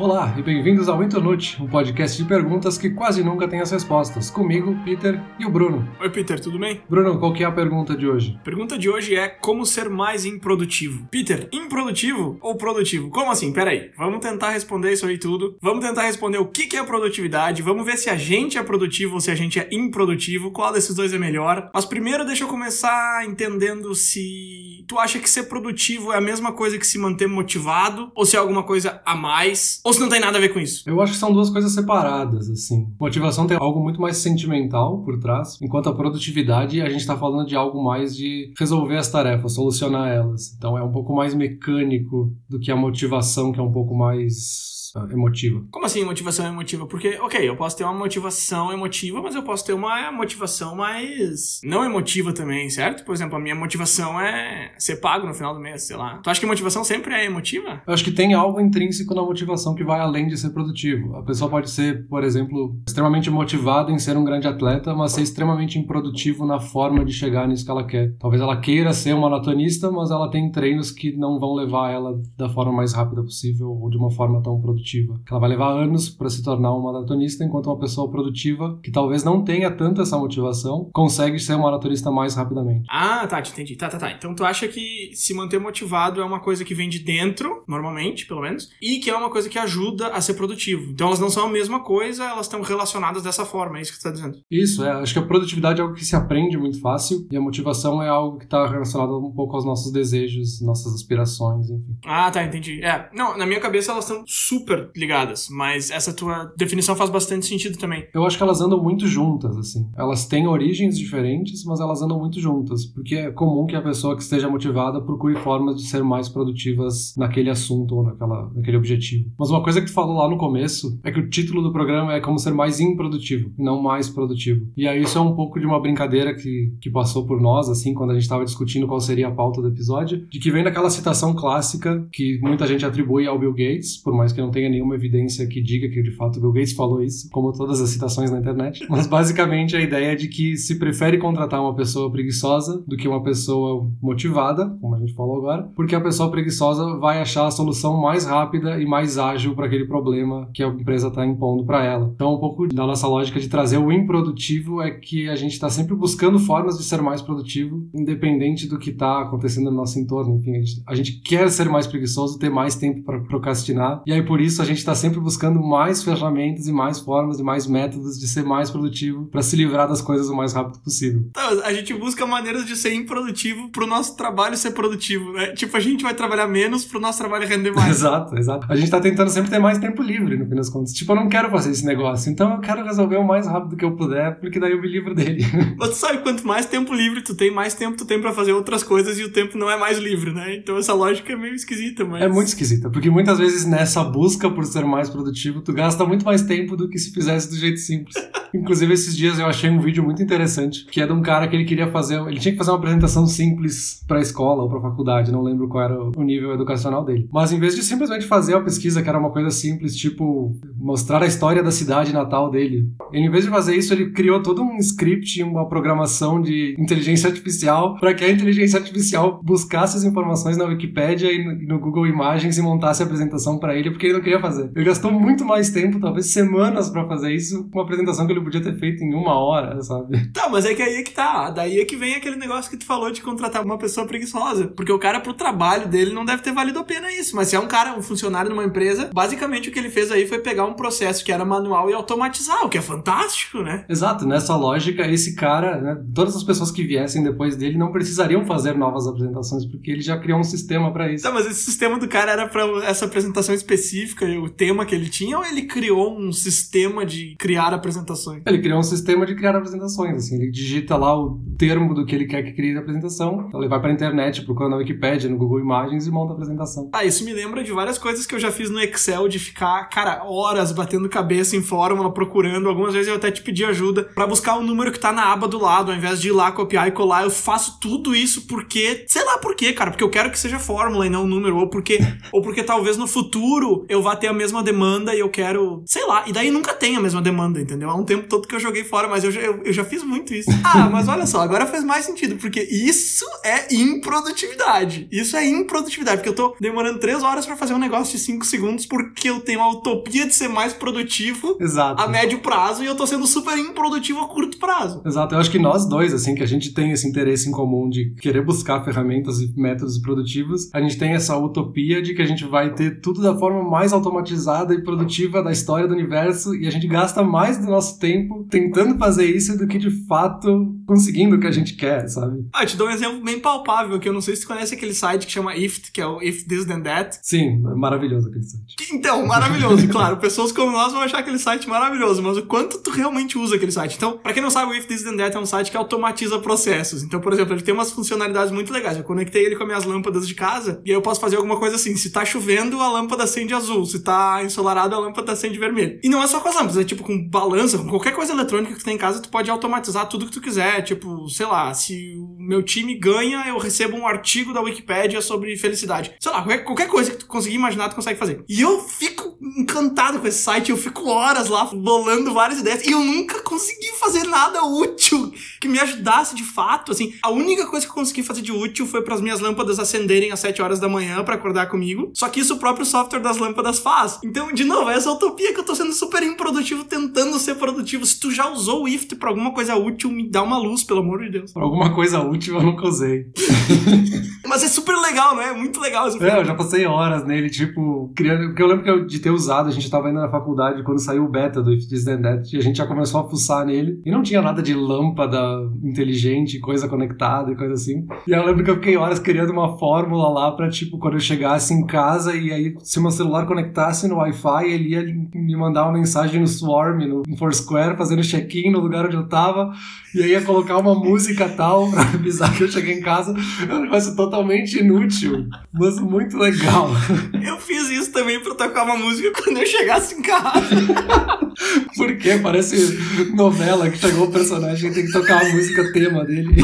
Olá e bem-vindos ao Internute, um podcast de perguntas que quase nunca tem as respostas. Comigo, Peter e o Bruno. Oi, Peter, tudo bem? Bruno, qual que é a pergunta de hoje? A pergunta de hoje é como ser mais improdutivo. Peter, improdutivo ou produtivo? Como assim? Peraí, vamos tentar responder isso aí tudo. Vamos tentar responder o que é produtividade, vamos ver se a gente é produtivo ou se a gente é improdutivo, qual desses dois é melhor. Mas primeiro deixa eu começar entendendo se tu acha que ser produtivo é a mesma coisa que se manter motivado ou se é alguma coisa a mais ou se não tem nada a ver com isso? Eu acho que são duas coisas separadas, assim. Motivação tem algo muito mais sentimental por trás, enquanto a produtividade a gente tá falando de algo mais de resolver as tarefas, solucionar elas. Então é um pouco mais mecânico do que a motivação, que é um pouco mais emotiva. Como assim motivação emotiva? Porque, ok, eu posso ter uma motivação emotiva, mas eu posso ter uma motivação mais não emotiva também, certo? Por exemplo, a minha motivação é ser pago no final do mês, sei lá. Tu acha que motivação sempre é emotiva? Eu acho que tem algo intrínseco na motivação que vai além de ser produtivo. A pessoa pode ser, por exemplo, extremamente motivada em ser um grande atleta, mas ser extremamente improdutivo na forma de chegar nisso que ela quer. Talvez ela queira ser uma maratonista, mas ela tem treinos que não vão levar ela da forma mais rápida possível ou de uma forma tão produtiva produtiva. Ela vai levar anos para se tornar uma maratonista, enquanto uma pessoa produtiva, que talvez não tenha tanto essa motivação, consegue ser uma maratonista mais rapidamente. Ah, tá, te entendi. Tá, tá, tá. Então tu acha que se manter motivado é uma coisa que vem de dentro, normalmente, pelo menos, e que é uma coisa que ajuda a ser produtivo. Então elas não são a mesma coisa, elas estão relacionadas dessa forma, é isso que você tá dizendo. Isso, é. Acho que a produtividade é algo que se aprende muito fácil e a motivação é algo que está relacionado um pouco aos nossos desejos, nossas aspirações, enfim. Ah, tá, entendi. É, não, na minha cabeça elas estão super super ligadas, mas essa tua definição faz bastante sentido também. Eu acho que elas andam muito juntas, assim. Elas têm origens diferentes, mas elas andam muito juntas, porque é comum que a pessoa que esteja motivada procure formas de ser mais produtivas naquele assunto ou naquela, naquele objetivo. Mas uma coisa que tu falou lá no começo é que o título do programa é como ser mais improdutivo, não mais produtivo. E aí isso é um pouco de uma brincadeira que, que passou por nós, assim, quando a gente estava discutindo qual seria a pauta do episódio, de que vem daquela citação clássica que muita gente atribui ao Bill Gates, por mais que não tenha nenhuma evidência que diga que de fato Bill Gates falou isso, como todas as citações na internet. Mas basicamente a ideia é de que se prefere contratar uma pessoa preguiçosa do que uma pessoa motivada, como a gente falou agora, porque a pessoa preguiçosa vai achar a solução mais rápida e mais ágil para aquele problema que a empresa está impondo para ela. Então, um pouco da nossa lógica de trazer o improdutivo é que a gente está sempre buscando formas de ser mais produtivo, independente do que está acontecendo no nosso entorno. Enfim, a gente, a gente quer ser mais preguiçoso, ter mais tempo para procrastinar, e aí por isso a gente está sempre buscando mais ferramentas e mais formas e mais métodos de ser mais produtivo para se livrar das coisas o mais rápido possível. Então, a gente busca maneiras de ser improdutivo para o nosso trabalho ser produtivo, né? Tipo, a gente vai trabalhar menos para o nosso trabalho render mais. exato, exato. A gente está tentando sempre ter mais tempo livre, no fim das contas. Tipo, eu não quero fazer esse negócio, então eu quero resolver o mais rápido que eu puder, porque daí eu me livro dele. Você sabe, quanto mais tempo livre tu tem, mais tempo tu tem para fazer outras coisas e o tempo não é mais livre, né? Então essa lógica é meio esquisita, mas... É muito esquisita, porque muitas vezes nessa busca por ser mais produtivo, tu gasta muito mais tempo do que se fizesse do jeito simples. Inclusive, esses dias eu achei um vídeo muito interessante, que é de um cara que ele queria fazer, ele tinha que fazer uma apresentação simples para a escola ou para a faculdade, não lembro qual era o nível educacional dele. Mas em vez de simplesmente fazer a pesquisa, que era uma coisa simples, tipo mostrar a história da cidade natal dele, ele, em vez de fazer isso, ele criou todo um script, uma programação de inteligência artificial para que a inteligência artificial buscasse as informações na Wikipédia e no Google Imagens e montasse a apresentação para ele, porque ele não queria fazer. Ele gastou muito mais tempo, talvez semanas, para fazer isso, uma apresentação que ele podia ter feito em uma hora, sabe? Tá, mas é que aí é que tá. Daí é que vem aquele negócio que tu falou de contratar uma pessoa preguiçosa. Porque o cara, pro trabalho dele, não deve ter valido a pena isso. Mas se é um cara, um funcionário numa empresa, basicamente o que ele fez aí foi pegar um processo que era manual e automatizar, o que é fantástico, né? Exato, nessa lógica, esse cara, né, todas as pessoas que viessem depois dele não precisariam fazer novas apresentações, porque ele já criou um sistema para isso. Tá, mas esse sistema do cara era para essa apresentação específica, o tema que ele tinha, ou ele criou um sistema de criar apresentações? Ele criou um sistema de criar apresentações, assim, ele digita lá o termo do que ele quer que crie a apresentação, então ele vai pra internet, procura na Wikipedia, no Google Imagens e monta a apresentação. Ah, isso me lembra de várias coisas que eu já fiz no Excel, de ficar, cara, horas batendo cabeça em fórmula, procurando, algumas vezes eu até te pedi ajuda para buscar o um número que tá na aba do lado, ao invés de ir lá copiar e colar, eu faço tudo isso porque, sei lá por quê, cara, porque eu quero que seja fórmula e não um número, ou porque, ou porque talvez no futuro eu vá ter a mesma demanda e eu quero, sei lá, e daí nunca tem a mesma demanda, entendeu? Há um tempo tempo todo que eu joguei fora, mas eu já, eu, eu já fiz muito isso. Ah, mas olha só, agora faz mais sentido, porque isso é improdutividade. Isso é improdutividade, porque eu tô demorando três horas para fazer um negócio de cinco segundos porque eu tenho a utopia de ser mais produtivo Exato. a médio prazo e eu tô sendo super improdutivo a curto prazo. Exato, eu acho que nós dois, assim, que a gente tem esse interesse em comum de querer buscar ferramentas e métodos produtivos, a gente tem essa utopia de que a gente vai ter tudo da forma mais automatizada e produtiva da história do universo e a gente gasta mais do nosso tempo tentando fazer isso do que de fato conseguindo o que a gente quer, sabe? Ah, eu te dou um exemplo bem palpável, que eu não sei se tu conhece aquele site que chama IFT, que é o If This Then That. Sim, é maravilhoso aquele site. Então, maravilhoso, claro. Pessoas como nós vão achar aquele site maravilhoso, mas o quanto tu realmente usa aquele site? Então, pra quem não sabe, o If This Then That é um site que automatiza processos. Então, por exemplo, ele tem umas funcionalidades muito legais. Eu conectei ele com as minhas lâmpadas de casa e aí eu posso fazer alguma coisa assim. Se tá chovendo, a lâmpada acende azul. Se tá ensolarado, a lâmpada acende vermelho. E não é só com as lâmpadas, é tipo com balança, com qualquer coisa eletrônica que tu tem em casa, tu pode automatizar tudo que tu quiser. Tipo, sei lá, se o meu time ganha, eu recebo um artigo da Wikipédia sobre felicidade. Sei lá, qualquer, qualquer coisa que tu conseguir imaginar, tu consegue fazer. E eu fico encantado com esse site, eu fico horas lá bolando várias ideias e eu nunca consegui fazer nada útil que me ajudasse de fato. Assim, a única coisa que eu consegui fazer de útil foi para as minhas lâmpadas acenderem às 7 horas da manhã para acordar comigo. Só que isso o próprio software das lâmpadas faz. Então, de novo, é essa utopia que eu tô sendo super improdutivo tentando ser produtivo. Se tu já usou o IFT pra alguma coisa útil, me dá uma luz, pelo amor de Deus. Pra alguma coisa útil eu nunca usei. Mas é super legal, né? É muito legal É, eu já passei horas nele, tipo, criando. Porque eu lembro que eu, de ter usado, a gente tava indo na faculdade quando saiu o beta do If This Then That, e a gente já começou a fuçar nele. E não tinha nada de lâmpada inteligente, coisa conectada e coisa assim. E eu lembro que eu fiquei horas criando uma fórmula lá pra, tipo, quando eu chegasse em casa e aí, se meu celular conectasse no Wi-Fi, ele ia me mandar uma mensagem no Swarm, no Foursquare, fazendo check-in no lugar onde eu tava. E aí ia colocar uma música tal pra avisar que eu cheguei em casa. É um negócio totalmente inútil, mas muito legal. Eu fiz isso também pra tocar uma música quando eu chegasse em casa. Porque parece novela que chegou o personagem e tem que tocar a música tema dele.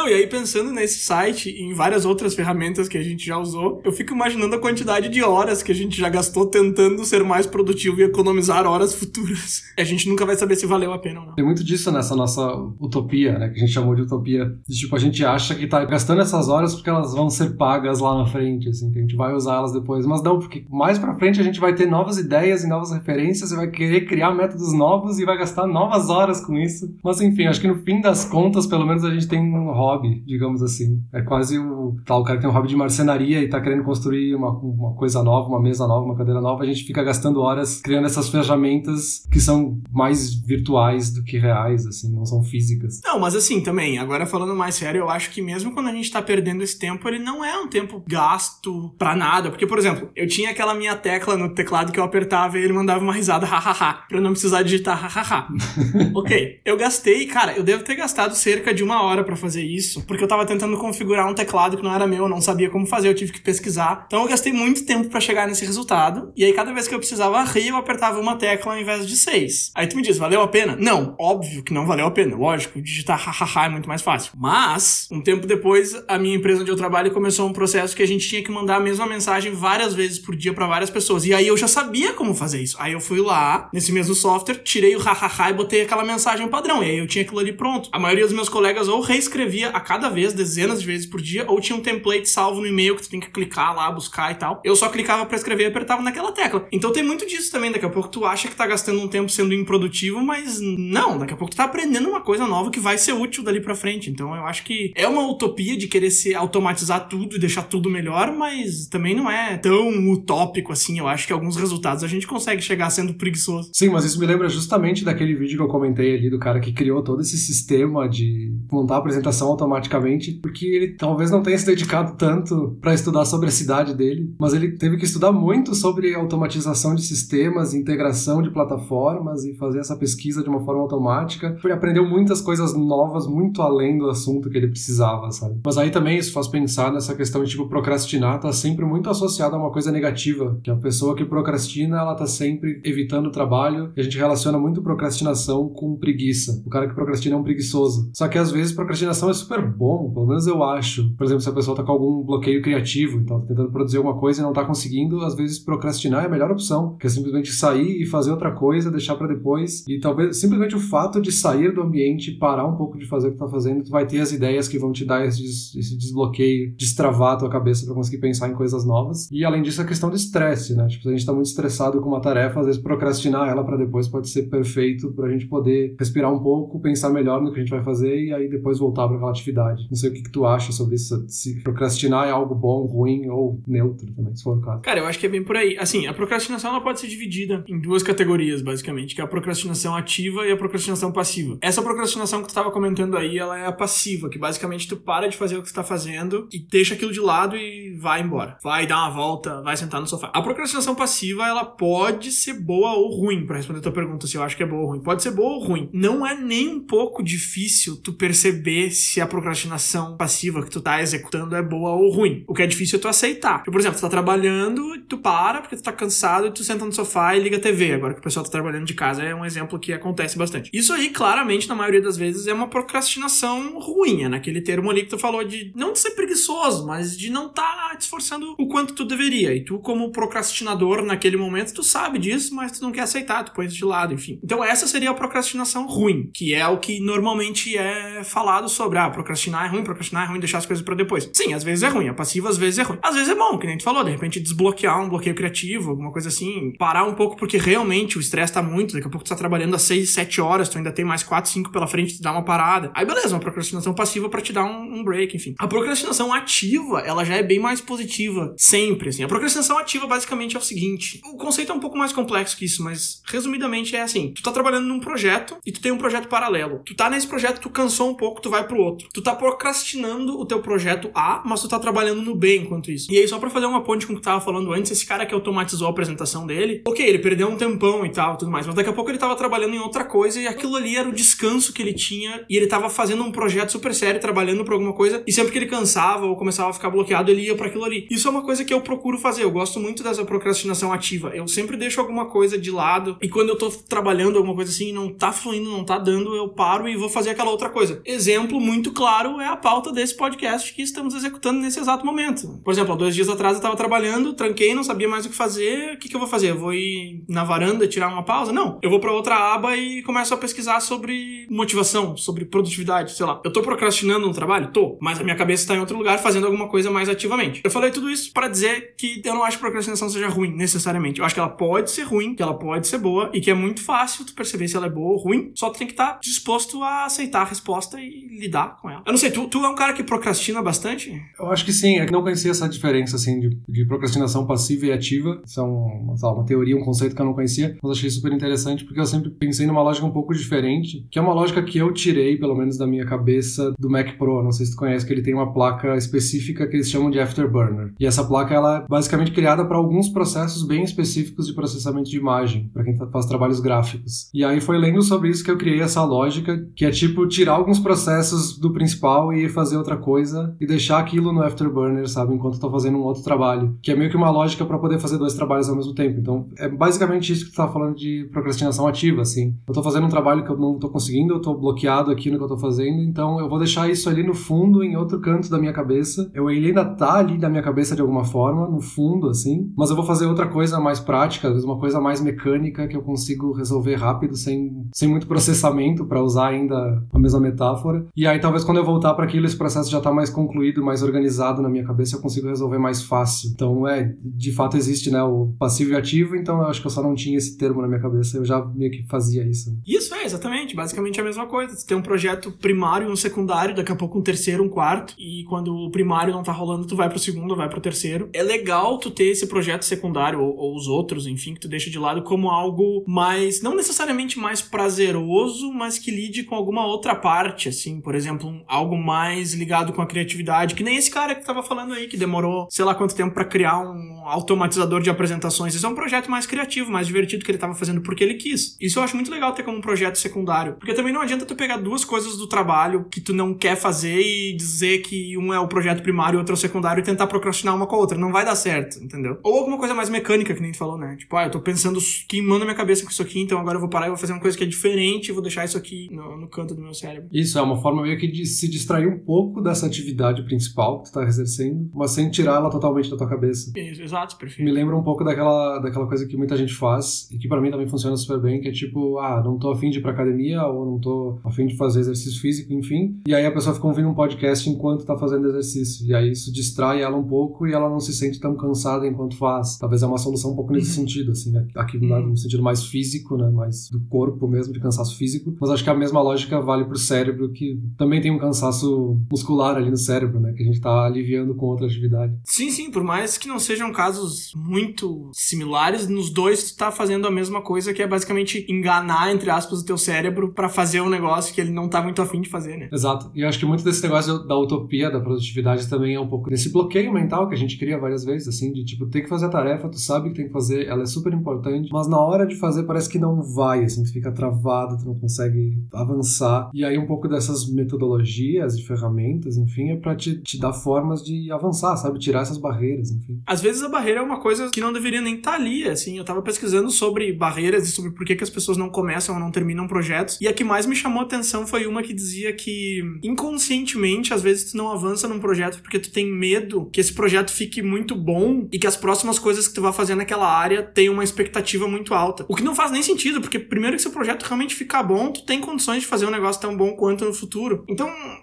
Não, e aí pensando nesse site e em várias outras ferramentas que a gente já usou, eu fico imaginando a quantidade de horas que a gente já gastou tentando ser mais produtivo e economizar horas futuras. A gente nunca vai saber se valeu a pena ou não. Tem muito disso nessa nossa utopia, né? Que a gente chamou de utopia. Tipo, a gente acha que tá gastando essas horas porque elas vão ser pagas lá na frente, assim, que a gente vai usar elas depois. Mas não, porque mais pra frente a gente vai ter novas ideias e novas referências e vai querer criar métodos novos e vai gastar novas horas com isso. Mas enfim, acho que no fim das contas, pelo menos a gente tem um hobby, digamos assim. É quase o. Tá, o cara que tem um hobby de marcenaria e tá querendo construir uma, uma coisa nova, uma mesa nova, uma cadeira nova, a gente fica gastando horas criando essas ferramentas que são mais virtuais do que reais, assim, não são físicas. Não, mas assim, também, agora falando mais sério, eu acho que mesmo quando a gente tá perdendo esse tempo, ele não é um tempo gasto pra nada. Porque, por exemplo, eu tinha aquela minha tecla no teclado que eu apertava e ele mandava uma risada hahaha, pra eu não precisar digitar hahaha. ok, eu gastei, cara, eu devo ter gastado cerca de uma hora pra fazer isso, porque eu tava tentando configurar um teclado que não era meu, eu não sabia como fazer, eu tive que pesquisar. Então eu gastei muito tempo pra chegar nesse resultado. E aí cada vez que eu precisava rir, eu apertava uma tecla ao invés de seis. Aí tu me diz, valeu a pena? Não, óbvio que não valeu a pena. Lógico, digitar hahaha é muito mais fácil. Mas, um tempo depois, a minha empresa onde eu trabalho começou um processo que a gente tinha que mandar a mesma mensagem várias vezes por dia pra várias pessoas. E aí eu já sabia como fazer isso. Aí eu fui lá, nesse mesmo software, tirei o hahaha e botei aquela mensagem padrão. E aí eu tinha aquilo ali pronto. A maioria dos meus colegas ou reescrevia a cada vez, dezenas de vezes por dia, ou tinha um template salvo no e-mail que tu tem que clicar lá, buscar e tal. Eu só clicava pra escrever e apertava naquela tecla. Então tem muito disso também. Daqui a pouco tu acha que tá gastando um tempo sendo improdutivo, mas não. Daqui a pouco tu tá aprendendo uma coisa nova que vai ser útil dali pra frente. Então eu acho que é uma utopia de querer se automatizar tudo e deixar tudo melhor, mas também não é tão utópico assim. Eu acho que alguns resultados a gente consegue chegar sendo preguiçoso. Sim, mas isso me lembra justamente daquele vídeo que eu comentei ali do cara que criou todo esse sistema de montar a apresentação automaticamente, porque ele talvez não tenha se dedicado tanto para estudar sobre a cidade dele, mas ele teve que estudar muito sobre automatização de sistemas, integração de plataformas e fazer essa pesquisa de uma forma automática. Ele aprendeu muitas coisas novas muito além do assunto que ele precisava, sabe? Mas aí também isso faz pensar nessa questão de tipo procrastinar tá sempre muito associado a uma coisa negativa, que a pessoa que procrastina, ela tá sempre evitando o trabalho, e a gente relaciona muito procrastinação com preguiça. O cara que procrastina é um preguiçoso. Só que às vezes procrastinação é super é bom, pelo menos eu acho. Por exemplo, se a pessoa tá com algum bloqueio criativo, então tá tentando produzir alguma coisa e não tá conseguindo, às vezes procrastinar é a melhor opção, que é simplesmente sair e fazer outra coisa, deixar para depois. E talvez simplesmente o fato de sair do ambiente, parar um pouco de fazer o que tá fazendo, tu vai ter as ideias que vão te dar esse, esse desbloqueio, destravar a tua cabeça para conseguir pensar em coisas novas. E além disso, a questão do estresse, né? Tipo, se a gente tá muito estressado com uma tarefa, às vezes procrastinar ela para depois pode ser perfeito pra gente poder respirar um pouco, pensar melhor no que a gente vai fazer e aí depois voltar para aquela atividade. Não sei o que, que tu acha sobre isso, se procrastinar é algo bom, ruim ou neutro também, se for o caso. Cara, eu acho que é bem por aí. Assim, a procrastinação ela pode ser dividida em duas categorias, basicamente, que é a procrastinação ativa e a procrastinação passiva. Essa procrastinação que tu estava comentando aí, ela é a passiva, que basicamente tu para de fazer o que tu tá fazendo e deixa aquilo de lado e vai embora. Vai dar uma volta, vai sentar no sofá. A procrastinação passiva, ela pode ser boa ou ruim, para responder a tua pergunta se eu acho que é boa ou ruim. Pode ser boa ou ruim. Não é nem um pouco difícil tu perceber se a procrastinação passiva que tu tá executando é boa ou ruim. O que é difícil é tu aceitar. Tipo, por exemplo, tu tá trabalhando, tu para porque tu tá cansado e tu senta no sofá e liga a TV. Agora que o pessoal tá trabalhando de casa é um exemplo que acontece bastante. Isso aí, claramente, na maioria das vezes, é uma procrastinação ruim. É naquele termo ali que tu falou de não de ser preguiçoso, mas de não tá te esforçando o quanto tu deveria. E tu, como procrastinador naquele momento, tu sabe disso, mas tu não quer aceitar, tu põe isso de lado, enfim. Então essa seria a procrastinação ruim, que é o que normalmente é falado sobre, ah, procrastinar é ruim, procrastinar é ruim, deixar as coisas para depois. Sim, às vezes é ruim, a passiva às vezes é ruim. Às vezes é bom, que nem tu falou, de repente desbloquear um bloqueio criativo, alguma coisa assim, parar um pouco porque realmente o estresse tá muito, daqui a pouco tu tá trabalhando às 6, 7 horas, tu ainda tem mais 4, 5 pela frente, tu dá uma parada. Aí beleza, uma procrastinação passiva para te dar um, um break, enfim. A procrastinação ativa, ela já é bem mais positiva, sempre, assim. A procrastinação ativa basicamente é o seguinte, o conceito é um pouco mais complexo que isso, mas resumidamente é assim, tu tá trabalhando num projeto e tu tem um projeto paralelo. Tu tá nesse projeto, tu cansou um pouco, tu vai pro outro. Tu tá procrastinando o teu projeto A, mas tu tá trabalhando no B enquanto isso. E aí, só pra fazer uma ponte com o que tu tava falando antes, esse cara que automatizou a apresentação dele, ok, ele perdeu um tempão e tal, tudo mais, mas daqui a pouco ele tava trabalhando em outra coisa e aquilo ali era o descanso que ele tinha e ele tava fazendo um projeto super sério, trabalhando por alguma coisa, e sempre que ele cansava ou começava a ficar bloqueado, ele ia para aquilo ali. Isso é uma coisa que eu procuro fazer, eu gosto muito dessa procrastinação ativa. Eu sempre deixo alguma coisa de lado e quando eu tô trabalhando alguma coisa assim e não tá fluindo, não tá dando, eu paro e vou fazer aquela outra coisa. Exemplo muito claro é a pauta desse podcast que estamos executando nesse exato momento. Por exemplo, há dois dias atrás eu tava trabalhando, tranquei, não sabia mais o que fazer. O que, que eu vou fazer? Eu vou ir na varanda tirar uma pausa? Não. Eu vou para outra aba e começo a pesquisar sobre motivação, sobre produtividade, sei lá. Eu tô procrastinando no trabalho? Tô. Mas a minha cabeça tá em outro lugar fazendo alguma coisa mais ativamente. Eu falei tudo isso para dizer que eu não acho que procrastinação seja ruim, necessariamente. Eu acho que ela pode ser ruim, que ela pode ser boa e que é muito fácil tu perceber se ela é boa ou ruim. Só tu tem que estar tá disposto a aceitar a resposta e lidar com ela. Eu não sei, tu, tu é um cara que procrastina bastante? Eu acho que sim. É que não conhecia essa diferença, assim, de, de procrastinação passiva e ativa. Isso é um, lá, uma teoria, um conceito que eu não conhecia, mas achei super interessante porque eu sempre pensei numa lógica um pouco diferente, que é uma lógica que eu tirei, pelo menos da minha cabeça, do Mac Pro. Não sei se tu conhece, que ele tem uma placa específica que eles chamam de Afterburner. E essa placa, ela é basicamente criada para alguns processos bem específicos de processamento de imagem, para quem faz trabalhos gráficos. E aí foi lendo sobre isso que eu criei essa lógica, que é tipo tirar alguns processos do principal e fazer outra coisa e deixar aquilo no Afterburner, sabe, enquanto eu tô fazendo um outro trabalho, que é meio que uma lógica para poder fazer dois trabalhos ao mesmo tempo. Então, é basicamente isso que tu tá falando de procrastinação ativa, assim. Eu tô fazendo um trabalho que eu não tô conseguindo, eu tô bloqueado aqui no que eu tô fazendo, então eu vou deixar isso ali no fundo, em outro canto da minha cabeça. Eu, ele ainda tá ali na minha cabeça de alguma forma, no fundo, assim, mas eu vou fazer outra coisa mais prática, às vezes uma coisa mais mecânica que eu consigo resolver rápido, sem, sem muito processamento, para usar ainda a mesma metáfora. E aí, talvez quando eu voltar para aquilo, esse processo já tá mais concluído, mais organizado na minha cabeça, eu consigo resolver mais fácil. Então, é, de fato existe, né, o passivo e ativo, então eu acho que eu só não tinha esse termo na minha cabeça, eu já meio que fazia isso. Isso, é, exatamente, basicamente a mesma coisa. Você tem um projeto primário e um secundário, daqui a pouco um terceiro, um quarto, e quando o primário não tá rolando, tu vai pro segundo, vai pro terceiro. É legal tu ter esse projeto secundário, ou, ou os outros, enfim, que tu deixa de lado como algo mais, não necessariamente mais prazeroso, mas que lide com alguma outra parte, assim, por exemplo, um, algo mais ligado com a criatividade, que nem esse cara que tava falando aí, que demorou sei lá quanto tempo para criar um automatizador de apresentações. Isso é um projeto mais criativo, mais divertido que ele tava fazendo porque ele quis. Isso eu acho muito legal ter como um projeto secundário, porque também não adianta tu pegar duas coisas do trabalho que tu não quer fazer e dizer que um é o projeto primário e outro é o secundário e tentar procrastinar uma com a outra. Não vai dar certo, entendeu? Ou alguma coisa mais mecânica, que nem tu falou, né? Tipo, ah, eu tô pensando queimando minha cabeça com isso aqui, então agora eu vou parar e vou fazer uma coisa que é diferente vou deixar isso aqui no, no canto do meu cérebro. Isso é uma forma meio que de se distrair um pouco dessa atividade principal que tu tá exercendo, mas sem tirar ela totalmente da tua cabeça. Isso, exato, perfeito. Me lembra um pouco daquela, daquela coisa que muita gente faz e que para mim também funciona super bem, que é tipo, ah, não tô afim de ir pra academia ou não tô afim de fazer exercício físico, enfim. E aí a pessoa fica ouvindo um podcast enquanto tá fazendo exercício. E aí isso distrai ela um pouco e ela não se sente tão cansada enquanto faz. Talvez é uma solução um pouco nesse uhum. sentido, assim, aqui uhum. no sentido mais físico, né, mais do corpo mesmo, de cansaço físico. Mas acho que a mesma lógica vale pro cérebro, que também tem um cansaço muscular ali no cérebro, né, que a gente tá aliviando com outra atividade. Sim, sim, por mais que não sejam casos muito similares, nos dois tu tá fazendo a mesma coisa, que é basicamente enganar, entre aspas, o teu cérebro para fazer um negócio que ele não tá muito afim de fazer, né? Exato. E eu acho que muito desse negócio da utopia, da produtividade também é um pouco desse bloqueio mental que a gente cria várias vezes, assim, de tipo, ter que fazer a tarefa, tu sabe que tem que fazer, ela é super importante, mas na hora de fazer parece que não vai, assim, tu fica travado, tu não consegue avançar. E aí um pouco dessas metodologias e ferramentas, enfim, é pra te, te dar formas de avançar, sabe? Tirar essas barreiras, enfim. Às vezes a barreira é uma coisa que não deveria nem estar tá ali, assim. Eu tava pesquisando sobre barreiras e sobre por que, que as pessoas não começam ou não terminam projetos. E a que mais me chamou a atenção foi uma que dizia que inconscientemente, às vezes, tu não avança num projeto porque tu tem medo que esse projeto fique muito bom e que as próximas coisas que tu vai fazer naquela área tenham uma expectativa muito alta. O que não faz nem sentido, porque primeiro que se o projeto realmente ficar bom, tu tem condições de fazer um negócio tão bom quanto no futuro. Então,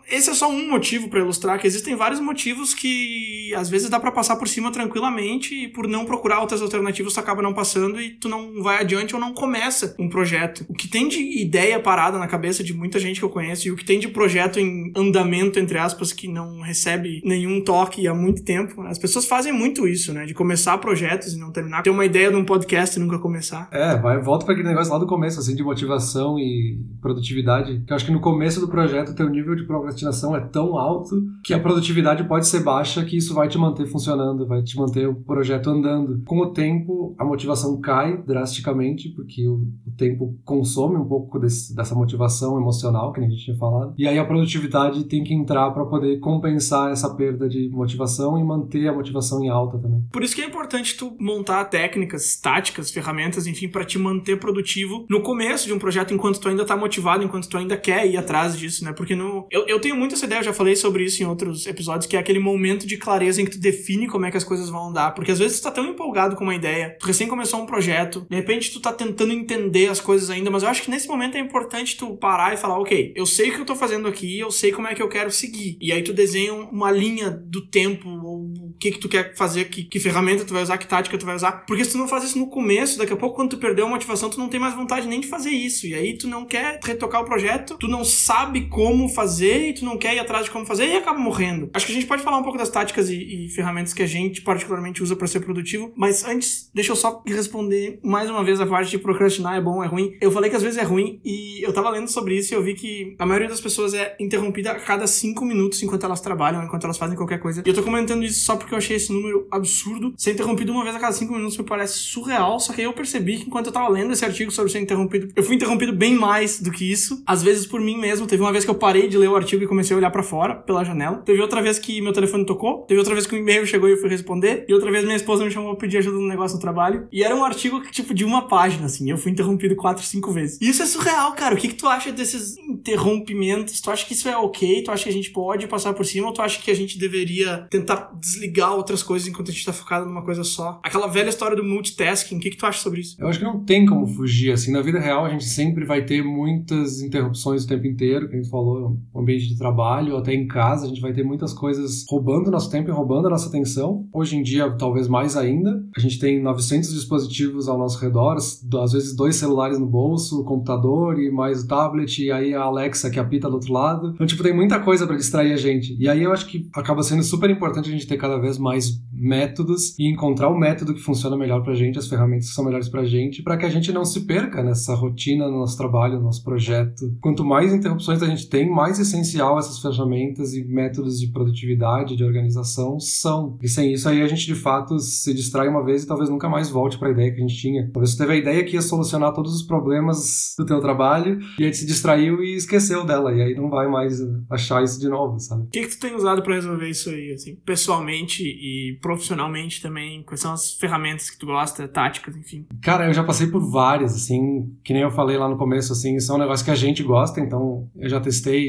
esse é só um motivo para ilustrar que existem vários motivos que às vezes dá para passar por cima tranquilamente e por não procurar outras alternativas tu acaba não passando e tu não vai adiante ou não começa um projeto. O que tem de ideia parada na cabeça de muita gente que eu conheço e o que tem de projeto em andamento, entre aspas, que não recebe nenhum toque há muito tempo. As pessoas fazem muito isso, né? De começar projetos e não terminar. Ter uma ideia de um podcast e nunca começar. É, vai, volta para aquele negócio lá do começo, assim, de motivação e produtividade. Que eu acho que no começo do projeto, teu nível de procrastinação é tão alto que a produtividade pode ser baixa, que isso vai te manter funcionando, vai te manter o projeto andando. Com o tempo, a motivação cai drasticamente, porque o, o tempo consome um pouco desse, dessa motivação emocional que a gente tinha falado. E aí a produtividade tem que entrar para poder compensar essa perda de motivação e manter a motivação em alta também. Por isso que é importante tu montar técnicas, táticas, ferramentas, enfim, para te manter produtivo no começo de um projeto enquanto tu ainda tá motivado, enquanto tu ainda quer ir atrás disso, né? Porque no eu, eu tenho muito essa ideia, eu já falei sobre isso em outros episódios, que é aquele momento de clareza em que tu define como é que as coisas vão andar, porque às vezes tu tá tão empolgado com uma ideia, tu recém começou um projeto, de repente tu tá tentando entender as coisas ainda, mas eu acho que nesse momento é importante tu parar e falar, ok, eu sei o que eu tô fazendo aqui, eu sei como é que eu quero seguir. E aí tu desenha uma linha do tempo, ou o que que tu quer fazer, que, que ferramenta tu vai usar, que tática tu vai usar. Porque se tu não faz isso no começo, daqui a pouco quando tu perdeu a motivação, tu não tem mais vontade nem de fazer isso. E aí tu não quer retocar o projeto, tu não sabe como fazer e tu não quer ir atrás de como fazer e acaba morrendo. Acho que a gente pode falar um pouco das táticas e, e ferramentas que a gente particularmente usa para ser produtivo, mas antes, deixa eu só responder mais uma vez a parte de procrastinar é bom, é ruim. Eu falei que às vezes é ruim e eu tava lendo sobre isso e eu vi que a maioria das pessoas é interrompida a cada cinco minutos enquanto elas trabalham, enquanto elas fazem qualquer coisa. E eu tô comentando isso só porque eu achei esse número absurdo. Ser interrompido uma vez a cada cinco minutos me parece surreal, só que aí eu percebi que enquanto eu tava lendo esse artigo sobre ser interrompido, eu fui interrompido bem mais do que isso. Às vezes por mim mesmo. Teve uma vez que eu parei de ler o artigo e comecei a olhar para fora, pela janela. Teve outra vez que meu telefone tocou. Teve outra vez que o e-mail chegou e eu fui responder. E outra vez minha esposa me chamou pra pedir ajuda no negócio no trabalho. E era um artigo que, tipo, de uma página, assim. Eu fui interrompido quatro, cinco vezes. E isso é surreal, cara. O que, que tu acha desses interrompimentos? Tu acha que isso é ok? Tu acha que a gente pode passar por cima? Ou tu acha que a gente deveria tentar desligar outras coisas enquanto a gente tá focado numa coisa só? Aquela velha história do multitasking. O que, que tu acha sobre isso? Eu acho que não tem como fugir, assim. Na vida real, a gente sempre vai ter muitas interrupções o tempo inteiro, que a gente falou, ambiente de trabalho, até em casa, a gente vai ter muitas coisas roubando nosso tempo e roubando a nossa atenção. Hoje em dia, talvez mais ainda. A gente tem 900 dispositivos ao nosso redor, às vezes dois celulares no bolso, o computador e mais o tablet, e aí a Alexa que apita do outro lado. Então, tipo, tem muita coisa para distrair a gente. E aí eu acho que acaba sendo super importante a gente ter cada vez mais métodos e encontrar o método que funciona melhor pra gente, as ferramentas que são melhores pra gente, para que a gente não se perca nessa rotina, no nosso trabalho, no nosso projeto. Quanto mais interrupções a gente tem, mais essencial essas ferramentas e métodos de produtividade, de organização são. E sem isso aí a gente de fato se distrai uma vez e talvez nunca mais volte para a ideia que a gente tinha. Talvez você teve a ideia que ia solucionar todos os problemas do teu trabalho e aí se distraiu e esqueceu dela e aí não vai mais achar isso de novo, sabe? O que que tu tem usado para resolver isso aí, assim? pessoalmente e profissionalmente também? Quais são as ferramentas que tu gosta, táticas, enfim? Cara, eu já passei por várias, assim, que nem eu falei lá no começo, assim, são um negócio que a gente gosta, então eu já testei,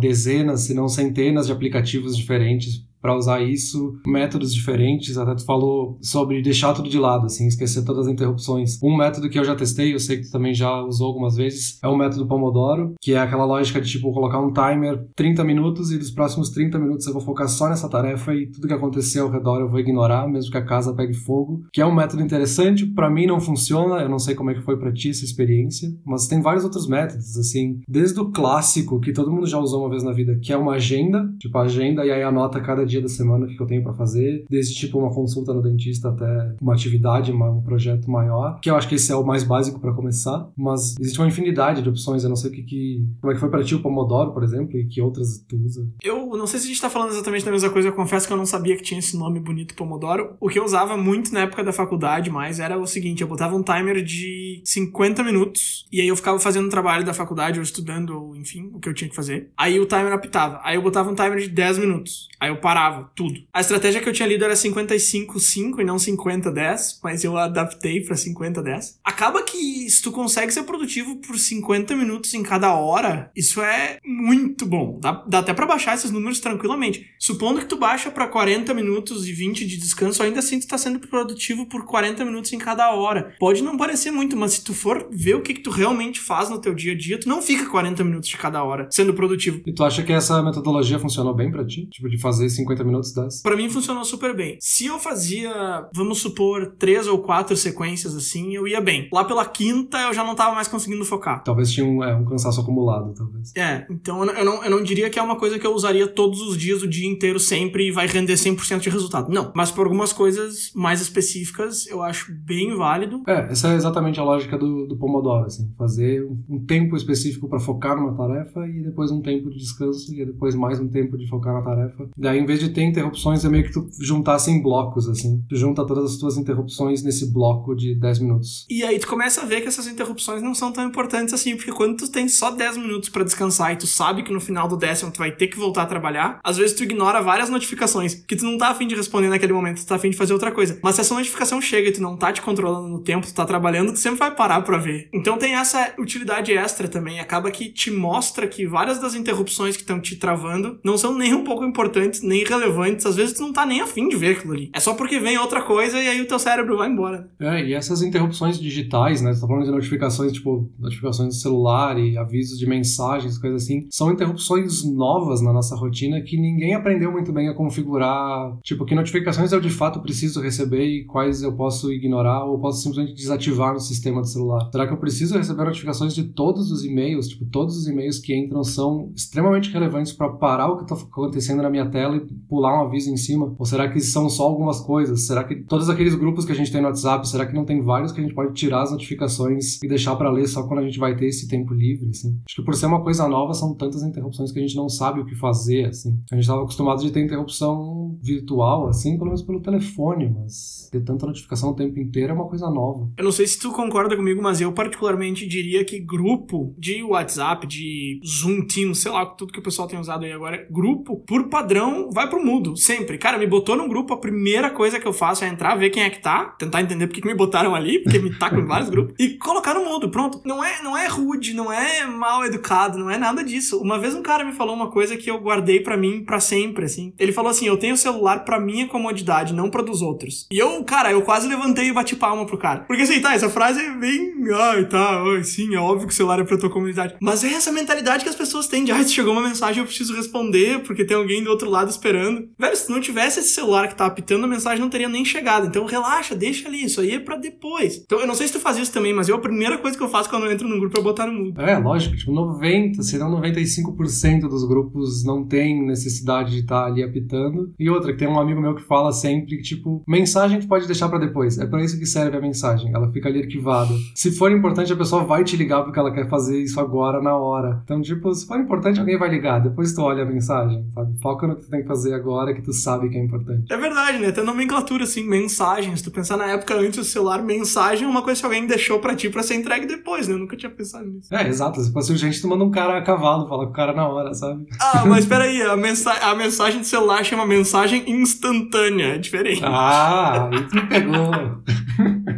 dezenas, se não centenas de aplicativos diferentes para usar isso, métodos diferentes. Até tu falou sobre deixar tudo de lado, assim, esquecer todas as interrupções. Um método que eu já testei, eu sei que tu também já usou algumas vezes, é o método Pomodoro, que é aquela lógica de tipo colocar um timer 30 minutos e dos próximos 30 minutos eu vou focar só nessa tarefa e tudo que acontecer ao redor eu vou ignorar, mesmo que a casa pegue fogo. Que é um método interessante, para mim não funciona, eu não sei como é que foi para ti essa experiência, mas tem vários outros métodos, assim, desde o clássico que todo mundo já usou uma vez na vida, que é uma agenda, tipo agenda e aí anota cada dia da semana que eu tenho para fazer, desde tipo uma consulta no dentista até uma atividade, um projeto maior, que eu acho que esse é o mais básico para começar, mas existe uma infinidade de opções, eu não sei o que, que como é que foi para ti o Pomodoro, por exemplo, e que outras tu usa. Eu não sei se a gente tá falando exatamente da mesma coisa, eu confesso que eu não sabia que tinha esse nome bonito Pomodoro. O que eu usava muito na época da faculdade, mais era o seguinte, eu botava um timer de 50 minutos e aí eu ficava fazendo um trabalho da faculdade ou estudando, ou enfim, o que eu tinha que fazer. Aí o timer apitava. Aí eu botava um timer de 10 minutos. Aí eu parava tudo. A estratégia que eu tinha lido era 55-5 e não 50-10, mas eu adaptei pra 50-10. Acaba que se tu consegue ser produtivo por 50 minutos em cada hora, isso é muito bom. Dá, dá até para baixar esses números tranquilamente. Supondo que tu baixa para 40 minutos e 20 de descanso, ainda assim tu tá sendo produtivo por 40 minutos em cada hora. Pode não parecer muito, mas se tu for ver o que, que tu realmente faz no teu dia a dia, tu não fica 40 minutos de cada hora sendo produtivo. E tu acha que essa metodologia funcionou bem para ti? Tipo, de fazer 50 50 minutos das. Para mim funcionou super bem. Se eu fazia, vamos supor, três ou quatro sequências assim, eu ia bem. Lá pela quinta eu já não tava mais conseguindo focar. Talvez tinha um, é, um cansaço acumulado, talvez. É, então eu não, eu não diria que é uma coisa que eu usaria todos os dias, o dia inteiro, sempre e vai render 100% de resultado. Não. Mas por algumas coisas mais específicas, eu acho bem válido. É, essa é exatamente a lógica do, do Pomodoro, assim. Fazer um tempo específico para focar numa tarefa e depois um tempo de descanso e depois mais um tempo de focar na tarefa. Daí, em vez de ter interrupções, é meio que tu juntasse em blocos, assim. Tu junta todas as tuas interrupções nesse bloco de 10 minutos. E aí tu começa a ver que essas interrupções não são tão importantes assim, porque quando tu tem só 10 minutos para descansar e tu sabe que no final do décimo tu vai ter que voltar a trabalhar, às vezes tu ignora várias notificações que tu não tá afim de responder naquele momento, tu tá afim de fazer outra coisa. Mas se essa notificação chega e tu não tá te controlando no tempo, tu tá trabalhando, tu sempre vai parar pra ver. Então tem essa utilidade extra também, acaba que te mostra que várias das interrupções que estão te travando não são nem um pouco importantes, nem relevantes às vezes tu não tá nem afim de ver aquilo ali. É só porque vem outra coisa e aí o teu cérebro vai embora. É, e essas interrupções digitais, né? Você tá falando de notificações, tipo, notificações do celular e avisos de mensagens, coisas assim, são interrupções novas na nossa rotina que ninguém aprendeu muito bem a configurar. Tipo, que notificações eu de fato preciso receber e quais eu posso ignorar ou posso simplesmente desativar no sistema do celular. Será que eu preciso receber notificações de todos os e-mails? Tipo, todos os e-mails que entram são extremamente relevantes para parar o que tá acontecendo na minha tela e pular um aviso em cima? Ou será que são só algumas coisas? Será que todos aqueles grupos que a gente tem no WhatsApp, será que não tem vários que a gente pode tirar as notificações e deixar para ler só quando a gente vai ter esse tempo livre, assim? Acho que por ser uma coisa nova, são tantas interrupções que a gente não sabe o que fazer, assim. A gente estava acostumado de ter interrupção virtual, assim, pelo menos pelo telefone, mas ter tanta notificação o tempo inteiro é uma coisa nova. Eu não sei se tu concorda comigo, mas eu particularmente diria que grupo de WhatsApp, de Zoom, Teams, sei lá, tudo que o pessoal tem usado aí agora, grupo, por padrão, vai pro mundo mudo, sempre. Cara, me botou num grupo, a primeira coisa que eu faço é entrar, ver quem é que tá, tentar entender por que, me botaram ali, porque me tacam em vários grupos, e colocar no mudo, pronto. Não é, não é rude, não é mal educado, não é nada disso. Uma vez um cara me falou uma coisa que eu guardei para mim para sempre, assim. Ele falou assim: eu tenho o celular para minha comodidade, não pra dos outros. E eu, cara, eu quase levantei e bati palma pro cara. Porque assim, tá, essa frase é bem. Ai, tá, ai, sim, é óbvio que o celular é pra tua comodidade. Mas é essa mentalidade que as pessoas têm de, ai, se chegou uma mensagem, eu preciso responder, porque tem alguém do outro lado esperando. Velho, se não tivesse esse celular que tá apitando, a mensagem não teria nem chegado. Então relaxa, deixa ali, isso aí é pra depois. Então eu não sei se tu faz isso também, mas eu a primeira coisa que eu faço quando eu entro num grupo é botar no mudo. É, lógico, tipo 90, se não 95% dos grupos não tem necessidade de estar tá ali apitando. E outra, que tem um amigo meu que fala sempre que, tipo, mensagem tu pode deixar para depois. É para isso que serve a mensagem. Ela fica ali arquivada. Se for importante, a pessoa vai te ligar porque ela quer fazer isso agora, na hora. Então, tipo, se for importante, alguém vai ligar. Depois tu olha a mensagem, sabe? Foca no que tu tem que fazer agora, que tu sabe que é importante. É verdade, né? Tem nomenclatura, assim, mensagens. Se tu pensar na época antes do celular, mensagem é uma coisa que alguém deixou para ti para ser entregue depois, né? Eu nunca tinha pensado nisso. É, exato. Se fosse urgente, tu manda um cara a cavalo falo com o cara na hora, sabe? Ah, mas peraí, a, mensa a mensagem de celular chama mensagem instantânea, é diferente. Ah, aí tu pegou.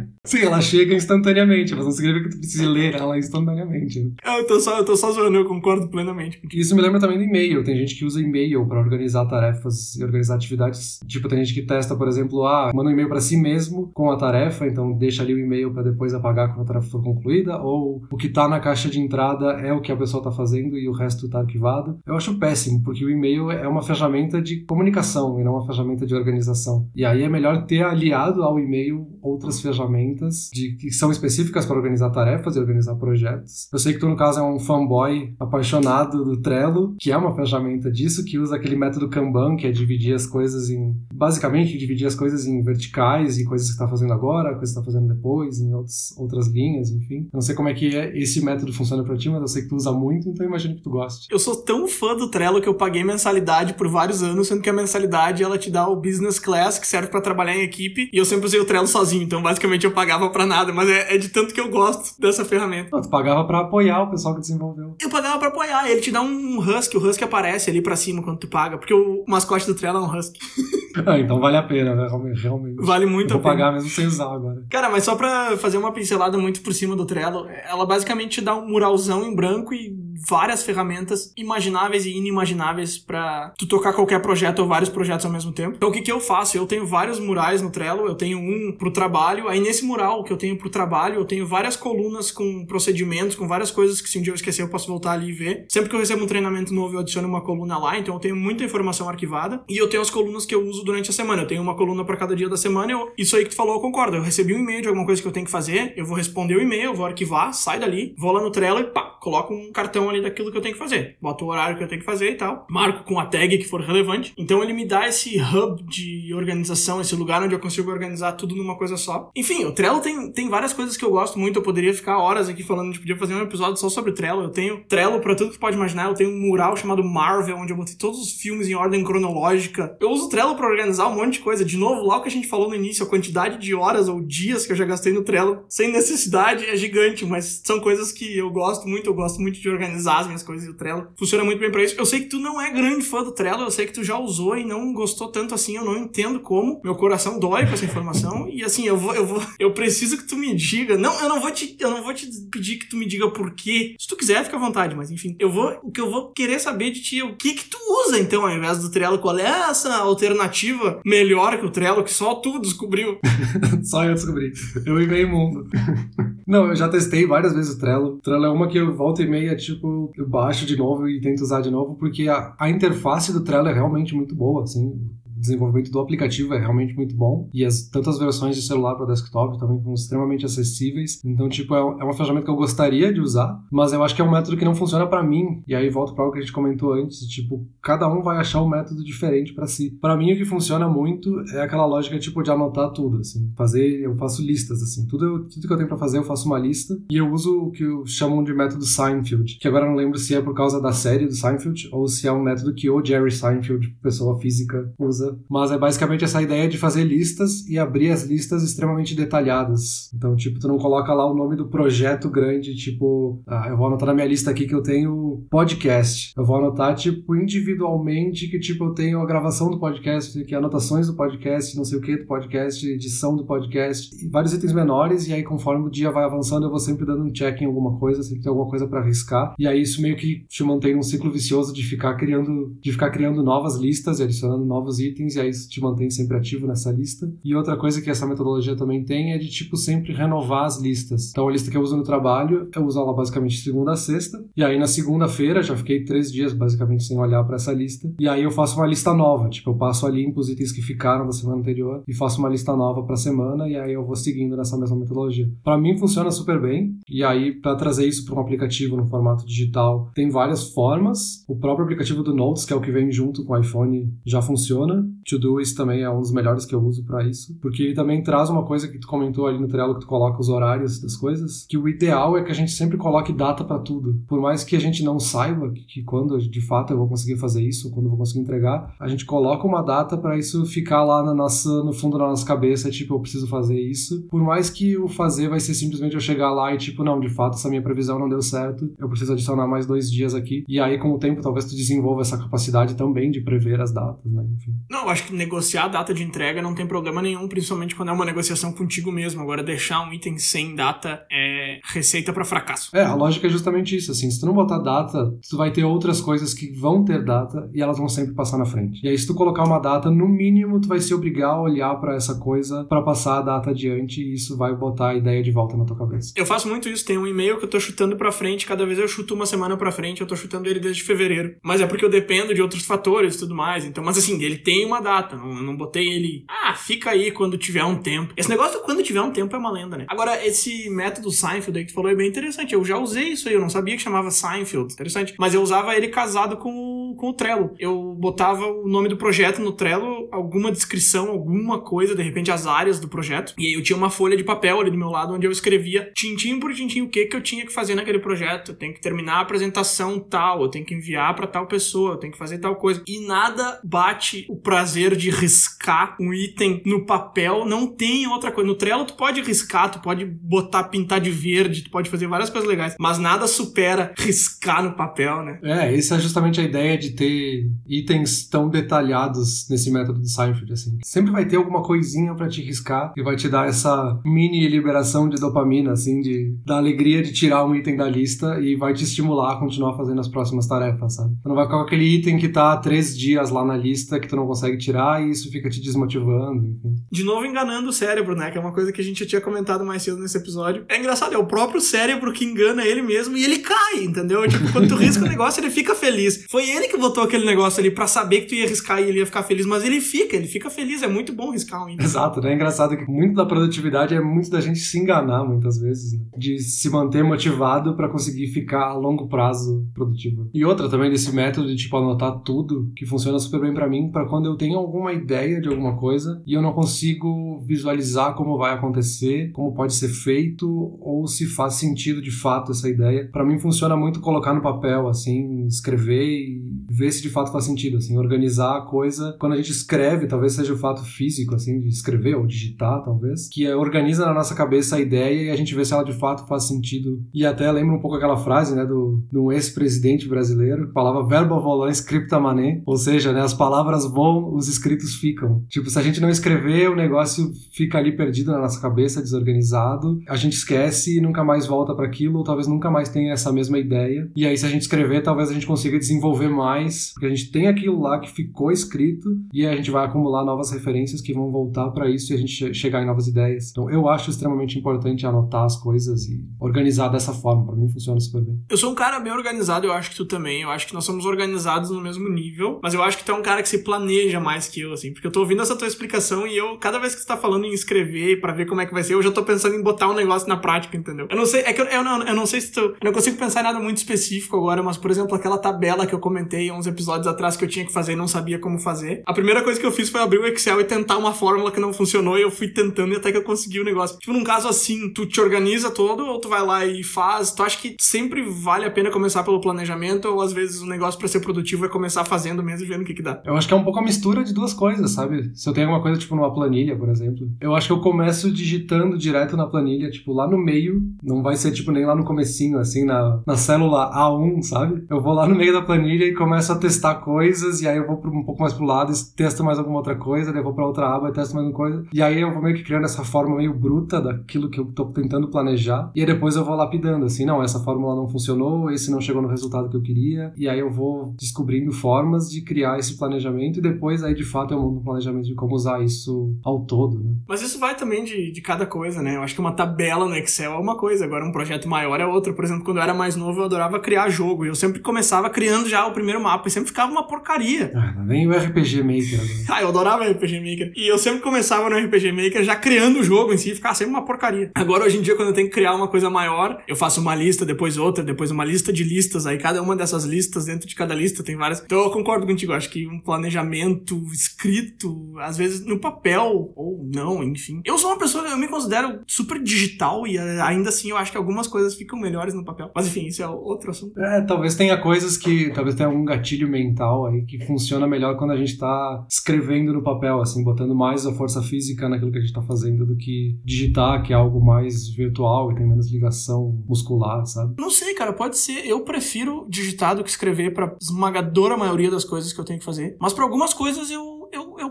Sim, ela chega instantaneamente, mas não significa que tu precise ler ela instantaneamente. Né? Eu tô só, eu tô só zoando, eu concordo plenamente. Isso me lembra também do e-mail. Tem gente que usa e-mail para organizar tarefas e organizar atividades. Tipo, tem gente que testa, por exemplo, ah, manda um e-mail para si mesmo com a tarefa, então deixa ali o e-mail para depois apagar quando a tarefa for concluída, ou o que tá na caixa de entrada é o que a pessoa tá fazendo e o resto tá arquivado. Eu acho péssimo, porque o e-mail é uma ferramenta de comunicação e não uma ferramenta de organização. E aí é melhor ter aliado ao e-mail outras ferramentas ferramentas de, que são específicas para organizar tarefas e organizar projetos. Eu sei que tu, no caso, é um fanboy apaixonado do Trello, que é uma ferramenta disso, que usa aquele método Kanban, que é dividir as coisas em. Basicamente, dividir as coisas em verticais e coisas que está fazendo agora, coisas que está fazendo depois, em outros, outras linhas, enfim. Eu não sei como é que é, esse método funciona para ti, mas eu sei que tu usa muito, então imagino que tu goste. Eu sou tão fã do Trello que eu paguei mensalidade por vários anos, sendo que a mensalidade ela te dá o business class, que serve para trabalhar em equipe, e eu sempre usei o Trello sozinho, então basicamente eu paguei pagava pra nada, mas é, é, de tanto que eu gosto dessa ferramenta. tu pagava pra apoiar o pessoal que desenvolveu. Eu pagava pra apoiar, ele te dá um husky, o husky aparece ali pra cima quando tu paga, porque o mascote do Trello é um husky. ah, então vale a pena, né? Realmente. Vale muito eu a pena. Vou pagar mesmo sem usar agora. Cara, mas só pra fazer uma pincelada muito por cima do Trello, ela basicamente te dá um muralzão em branco e várias ferramentas imagináveis e inimagináveis para tu tocar qualquer projeto ou vários projetos ao mesmo tempo. Então o que que eu faço? Eu tenho vários murais no Trello, eu tenho um pro trabalho, aí nesse mural que eu tenho pro trabalho, eu tenho várias colunas com procedimentos, com várias coisas que se um dia eu esquecer eu posso voltar ali e ver. Sempre que eu recebo um treinamento novo eu adiciono uma coluna lá, então eu tenho muita informação arquivada e eu tenho as colunas que eu uso durante a semana. Eu tenho uma coluna para cada dia da semana. Eu, isso aí que tu falou, eu concordo. Eu recebi um e-mail de alguma coisa que eu tenho que fazer, eu vou responder o e-mail, vou arquivar, sai dali, vou lá no Trello e pá, coloco um cartão ali daquilo que eu tenho que fazer. Boto o horário que eu tenho que fazer e tal. Marco com a tag que for relevante. Então ele me dá esse hub de organização, esse lugar onde eu consigo organizar tudo numa coisa só. Enfim, o Trello tem, tem várias coisas que eu gosto muito. Eu poderia ficar horas aqui falando, gente podia fazer um episódio só sobre o Trello. Eu tenho Trello para tudo que pode imaginar. Eu tenho um mural chamado Marvel, onde eu botei todos os filmes em ordem cronológica. Eu uso Trello para organizar um monte de coisa. De novo, lá o que a gente falou no início, a quantidade de horas ou dias que eu já gastei no Trello sem necessidade é gigante, mas são coisas que eu gosto muito. Eu gosto muito de organizar as minhas coisas e o Trello funciona muito bem para isso. Eu sei que tu não é grande fã do Trello, eu sei que tu já usou e não gostou tanto assim, eu não entendo como. Meu coração dói com essa informação e assim, eu vou eu vou eu preciso que tu me diga. Não, eu não vou te eu não vou te pedir que tu me diga por quê. Se tu quiser, fica à vontade, mas enfim, eu vou o que eu vou querer saber de ti é o que que tu usa então ao invés do Trello, qual é essa alternativa melhor que o Trello que só tu descobriu? só eu descobri. Eu e meio mundo. não, eu já testei várias vezes o Trello. O Trello é uma que eu volto e meia, tipo, eu baixo de novo e tento usar de novo, porque a, a interface do Trello é realmente muito boa, assim desenvolvimento do aplicativo é realmente muito bom e as tantas versões de celular para desktop também são extremamente acessíveis. Então, tipo, é, é uma ferramenta que eu gostaria de usar, mas eu acho que é um método que não funciona para mim. E aí volto para algo que a gente comentou antes, tipo, cada um vai achar um método diferente para si. Para mim o que funciona muito é aquela lógica tipo de anotar tudo, assim, fazer, eu faço listas assim, tudo, eu, tudo que eu tenho para fazer eu faço uma lista e eu uso o que chamam de método Seinfeld, que agora eu não lembro se é por causa da série do Seinfeld ou se é um método que o Jerry Seinfeld, pessoa física, usa mas é basicamente essa ideia de fazer listas e abrir as listas extremamente detalhadas. Então, tipo, tu não coloca lá o nome do projeto grande, tipo, ah, eu vou anotar na minha lista aqui que eu tenho podcast. Eu vou anotar, tipo, individualmente que, tipo, eu tenho a gravação do podcast, que anotações do podcast, não sei o que do podcast, edição do podcast, vários itens menores, e aí conforme o dia vai avançando, eu vou sempre dando um check em alguma coisa, sempre tem alguma coisa para arriscar. E aí isso meio que te mantém num ciclo vicioso de ficar criando, de ficar criando novas listas e adicionando novos itens itens, e aí isso te mantém sempre ativo nessa lista. E outra coisa que essa metodologia também tem é de, tipo, sempre renovar as listas. Então, a lista que eu uso no trabalho, eu uso ela basicamente segunda a sexta, e aí na segunda-feira, já fiquei três dias basicamente sem olhar para essa lista, e aí eu faço uma lista nova, tipo, eu passo a os itens que ficaram da semana anterior e faço uma lista nova para semana, e aí eu vou seguindo nessa mesma metodologia. Para mim funciona super bem, e aí para trazer isso para um aplicativo no formato digital, tem várias formas. O próprio aplicativo do Notes, que é o que vem junto com o iPhone, já funciona. Todoist também é um dos melhores que eu uso para isso, porque ele também traz uma coisa que tu comentou ali no Trello que tu coloca os horários das coisas, que o ideal é que a gente sempre coloque data para tudo. Por mais que a gente não saiba que, quando de fato eu vou conseguir fazer isso, quando eu vou conseguir entregar, a gente coloca uma data para isso ficar lá na nossa no fundo da nossa cabeça, tipo, eu preciso fazer isso. Por mais que o fazer vai ser simplesmente eu chegar lá e tipo, não, de fato essa minha previsão não deu certo, eu preciso adicionar mais dois dias aqui. E aí com o tempo talvez tu desenvolva essa capacidade também de prever as datas, né? Enfim. Não, acho que negociar a data de entrega não tem problema nenhum, principalmente quando é uma negociação contigo mesmo. Agora, deixar um item sem data é receita para fracasso. É, a lógica é justamente isso, assim, se tu não botar data, tu vai ter outras coisas que vão ter data e elas vão sempre passar na frente. E aí, se tu colocar uma data, no mínimo, tu vai se obrigar a olhar para essa coisa para passar a data adiante e isso vai botar a ideia de volta na tua cabeça. Eu faço muito isso, tem um e-mail que eu tô chutando para frente, cada vez eu chuto uma semana para frente, eu tô chutando ele desde fevereiro. Mas é porque eu dependo de outros fatores e tudo mais. Então, mas assim, ele tem uma data, não, não botei ele, ah, fica aí quando tiver um tempo. Esse negócio quando tiver um tempo é uma lenda, né? Agora, esse método Seinfeld aí que tu falou é bem interessante. Eu já usei isso aí, eu não sabia que chamava Seinfeld. Interessante. Mas eu usava ele casado com, com o Trello. Eu botava o nome do projeto no Trello, alguma descrição, alguma coisa, de repente as áreas do projeto. E aí eu tinha uma folha de papel ali do meu lado onde eu escrevia tintim por tintim o que que eu tinha que fazer naquele projeto. Eu tenho que terminar a apresentação tal, eu tenho que enviar para tal pessoa, eu tenho que fazer tal coisa. E nada bate o prazer de riscar um item no papel. Não tem outra coisa. No Trello tu pode riscar, tu pode botar, pintar de verde, tu pode fazer várias coisas legais. Mas nada supera riscar no papel, né? É, essa é justamente a ideia de ter itens tão detalhados nesse método de Seinfeld, assim. Sempre vai ter alguma coisinha para te riscar e vai te dar essa mini liberação de dopamina, assim, de da alegria de tirar um item da lista e vai te estimular a continuar fazendo as próximas tarefas, sabe? Tu não vai ficar com aquele item que tá há três dias lá na lista que tu não consegue tirar e isso fica te desmotivando, enfim. De novo enganando o cérebro, né? Que é uma coisa que a gente já tinha comentado mais cedo nesse episódio. É engraçado, é o próprio cérebro que engana ele mesmo e ele cai, entendeu? Tipo, quando tu risca o negócio, ele fica feliz. Foi ele que botou aquele negócio ali para saber que tu ia riscar e ele ia ficar feliz, mas ele fica, ele fica feliz. É muito bom riscar um item. Exato, né? É engraçado que muito da produtividade é muito da gente se enganar muitas vezes, né? De se manter motivado para conseguir ficar a longo prazo produtivo. E outra também desse método de tipo anotar tudo, que funciona super bem para mim, para quando eu tenho alguma ideia de alguma coisa e eu não consigo visualizar como vai acontecer, como pode ser feito ou se faz sentido de fato essa ideia. Para mim funciona muito colocar no papel assim, escrever e ver se de fato faz sentido, assim, organizar a coisa. Quando a gente escreve, talvez seja o fato físico assim de escrever ou digitar, talvez, que é, organiza na nossa cabeça a ideia e a gente vê se ela de fato faz sentido. E até lembra um pouco aquela frase, né, do, do ex-presidente brasileiro, falava verbo volant scripta mané, ou seja, né, as palavras os escritos ficam. Tipo, se a gente não escrever, o negócio fica ali perdido na nossa cabeça, desorganizado, a gente esquece e nunca mais volta para aquilo, ou talvez nunca mais tenha essa mesma ideia. E aí, se a gente escrever, talvez a gente consiga desenvolver mais, porque a gente tem aquilo lá que ficou escrito e a gente vai acumular novas referências que vão voltar para isso e a gente chegar em novas ideias. Então, eu acho extremamente importante anotar as coisas e organizar dessa forma. Para mim, funciona super bem. Eu sou um cara bem organizado, eu acho que tu também. Eu acho que nós somos organizados no mesmo nível, mas eu acho que tu é um cara que se planeja mais que eu, assim, porque eu tô ouvindo essa tua explicação e eu, cada vez que você tá falando em escrever para ver como é que vai ser, eu já tô pensando em botar um negócio na prática, entendeu? Eu não sei, é que eu, eu, não, eu não sei se tu. Eu não consigo pensar em nada muito específico agora, mas, por exemplo, aquela tabela que eu comentei uns episódios atrás que eu tinha que fazer e não sabia como fazer. A primeira coisa que eu fiz foi abrir o Excel e tentar uma fórmula que não funcionou e eu fui tentando e até que eu consegui o negócio. Tipo, num caso assim, tu te organiza todo ou tu vai lá e faz? Tu acha que sempre vale a pena começar pelo planejamento ou às vezes o negócio para ser produtivo é começar fazendo mesmo e vendo o que que dá? Eu acho que é um pouco a mistura de duas coisas, sabe? Se eu tenho alguma coisa tipo numa planilha, por exemplo, eu acho que eu começo digitando direto na planilha, tipo lá no meio, não vai ser tipo nem lá no comecinho, assim, na, na célula A1, sabe? Eu vou lá no meio da planilha e começo a testar coisas e aí eu vou um pouco mais pro lado e testo mais alguma outra coisa, daí eu vou pra outra aba e testo mais uma coisa. E aí eu vou meio que criando essa forma meio bruta daquilo que eu tô tentando planejar e aí depois eu vou lapidando, assim, não, essa fórmula não funcionou, esse não chegou no resultado que eu queria e aí eu vou descobrindo formas de criar esse planejamento e depois aí de fato monto um planejamento de como usar isso ao todo, né? Mas isso vai também de, de cada coisa, né? Eu acho que uma tabela no Excel é uma coisa, agora um projeto maior é outra. Por exemplo, quando eu era mais novo, eu adorava criar jogo. E eu sempre começava criando já o primeiro mapa e sempre ficava uma porcaria. Ah, vem o RPG Maker. Ah, eu adorava RPG Maker. E eu sempre começava no RPG Maker já criando o jogo em si e ficava sempre uma porcaria. Agora, hoje em dia, quando eu tenho que criar uma coisa maior, eu faço uma lista, depois outra, depois uma lista de listas. Aí cada uma dessas listas, dentro de cada lista, tem várias. Então eu concordo contigo. Acho que um planejamento escrito, às vezes no papel, ou não, enfim. Eu sou uma pessoa, eu me considero super digital e eh, ainda assim eu acho que algumas coisas ficam melhores no papel. Mas enfim, isso é outro assunto. É, talvez tenha coisas que. Talvez tenha algum gatilho mental aí que funciona melhor quando a gente tá escrevendo no papel, assim, botando mais a força física naquilo que a gente tá fazendo do que digitar, que é algo mais virtual e tem menos ligação muscular, sabe? Não sei, cara, pode ser. Eu prefiro digitar do que escrever pra esmagadora maioria das coisas que eu tenho que fazer. Mas pra algumas coisas eu, eu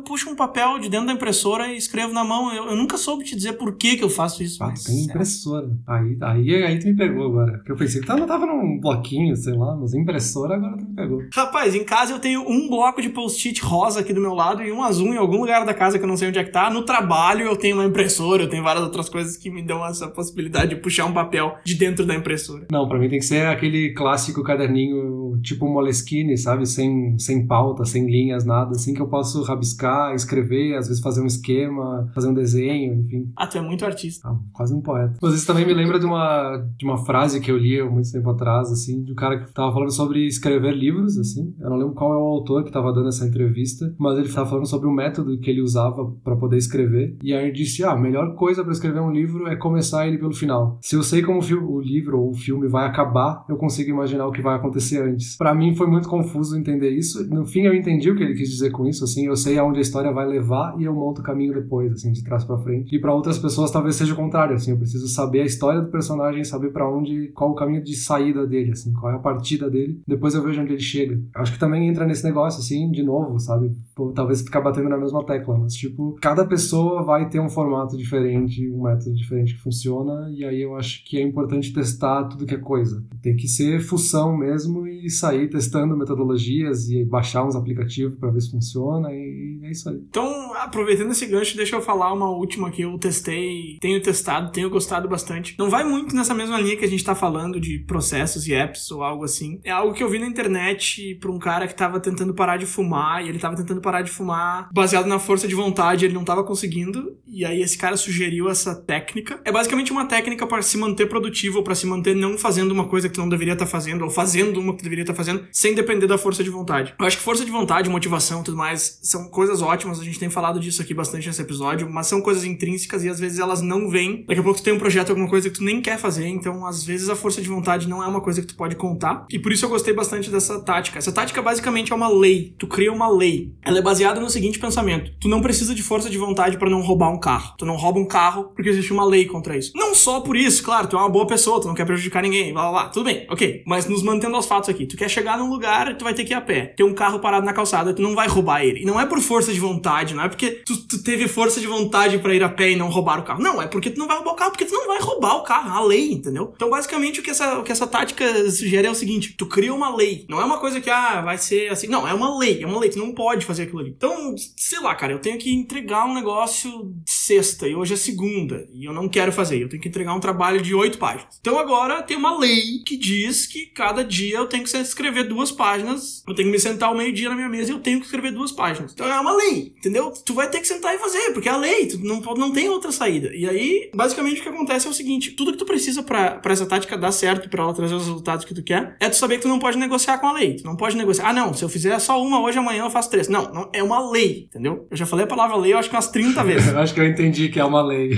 puxo um papel de dentro da impressora e escrevo na mão. Eu, eu nunca soube te dizer por que, que eu faço isso. Ah, mas tem é. impressora. Aí, aí, aí tu me pegou agora. Porque eu pensei que tava, tava num bloquinho, sei lá, mas impressora agora tu me pegou. Rapaz, em casa eu tenho um bloco de post-it rosa aqui do meu lado e um azul em algum lugar da casa que eu não sei onde é que tá. No trabalho eu tenho uma impressora, eu tenho várias outras coisas que me dão essa possibilidade de puxar um papel de dentro da impressora. Não, pra mim tem que ser aquele clássico caderninho tipo Moleskine, sabe? Sem, sem pauta, sem linhas, nada. Assim que eu posso rabiscar, escrever, às vezes fazer um esquema, fazer um desenho, enfim. Ah, tu é muito artista. Ah, quase um poeta. Mas isso também me lembra de uma, de uma frase que eu li há muito tempo atrás, assim, de um cara que tava falando sobre escrever livros, assim. Eu não lembro qual é o autor que tava dando essa entrevista, mas ele tava falando sobre o método que ele usava para poder escrever. E aí ele disse: Ah, a melhor coisa para escrever um livro é começar ele pelo final. Se eu sei como o o livro ou o filme vai acabar, eu consigo imaginar o que vai acontecer antes. Pra mim foi muito confuso entender isso. No fim eu entendi o que ele quis dizer com isso, assim, eu sei aonde história vai levar e eu monto o caminho depois, assim, de trás pra frente. E pra outras pessoas talvez seja o contrário, assim, eu preciso saber a história do personagem, saber pra onde, qual o caminho de saída dele, assim, qual é a partida dele. Depois eu vejo onde ele chega. Acho que também entra nesse negócio, assim, de novo, sabe? Pô, talvez ficar batendo na mesma tecla, mas tipo, cada pessoa vai ter um formato diferente, um método diferente que funciona, e aí eu acho que é importante testar tudo que é coisa. Tem que ser fução mesmo e sair testando metodologias e baixar uns aplicativos pra ver se funciona, e é isso aí. Então, aproveitando esse gancho, deixa eu falar uma última que eu testei, tenho testado, tenho gostado bastante. Não vai muito nessa mesma linha que a gente tá falando de processos e apps ou algo assim. É algo que eu vi na internet pra um cara que tava tentando parar de fumar, e ele tava tentando parar de fumar baseado na força de vontade, ele não tava conseguindo, e aí esse cara sugeriu essa técnica. É basicamente uma técnica para se manter produtivo, para se manter não fazendo uma coisa que tu não deveria estar fazendo, ou fazendo uma que tu deveria estar fazendo, sem depender da força de vontade. Eu acho que força de vontade, motivação e tudo mais são coisas ótimas, a gente tem falado disso aqui bastante nesse episódio, mas são coisas intrínsecas e às vezes elas não vêm. Daqui a pouco tu tem um projeto, alguma coisa que tu nem quer fazer, então às vezes a força de vontade não é uma coisa que tu pode contar. E por isso eu gostei bastante dessa tática. Essa tática basicamente é uma lei. Tu cria uma lei. É baseada no seguinte pensamento: tu não precisa de força de vontade para não roubar um carro. Tu não rouba um carro porque existe uma lei contra isso. Não só por isso, claro, tu é uma boa pessoa, tu não quer prejudicar ninguém, blá blá blá. Tudo bem, ok. Mas nos mantendo aos fatos aqui, tu quer chegar num lugar tu vai ter que ir a pé. Tem um carro parado na calçada, tu não vai roubar ele. E não é por força de vontade, não é porque tu, tu teve força de vontade para ir a pé e não roubar o carro. Não, é porque tu não vai roubar o carro, porque tu não vai roubar o carro, a lei, entendeu? Então, basicamente, o que essa, o que essa tática sugere é o seguinte: tu cria uma lei. Não é uma coisa que, ah, vai ser assim. Não, é uma lei, é uma lei, tu não pode fazer aquilo ali. Então, sei lá, cara, eu tenho que entregar um negócio sexta e hoje é segunda. E eu não quero fazer. Eu tenho que entregar um trabalho de oito páginas. Então agora tem uma lei que diz que cada dia eu tenho que escrever duas páginas. Eu tenho que me sentar ao meio-dia na minha mesa e eu tenho que escrever duas páginas. Então é uma lei, entendeu? Tu vai ter que sentar e fazer, porque é a lei, tu não, não tem outra saída. E aí, basicamente, o que acontece é o seguinte: tudo que tu precisa pra essa tática dar certo, pra ela trazer os resultados que tu quer, é tu saber que tu não pode negociar com a lei. Tu não pode negociar. Ah, não, se eu fizer só uma hoje, amanhã eu faço três. Não, não é uma lei, entendeu? Eu já falei a palavra lei, eu acho que umas 30 vezes. Eu acho que eu entendi que é uma lei.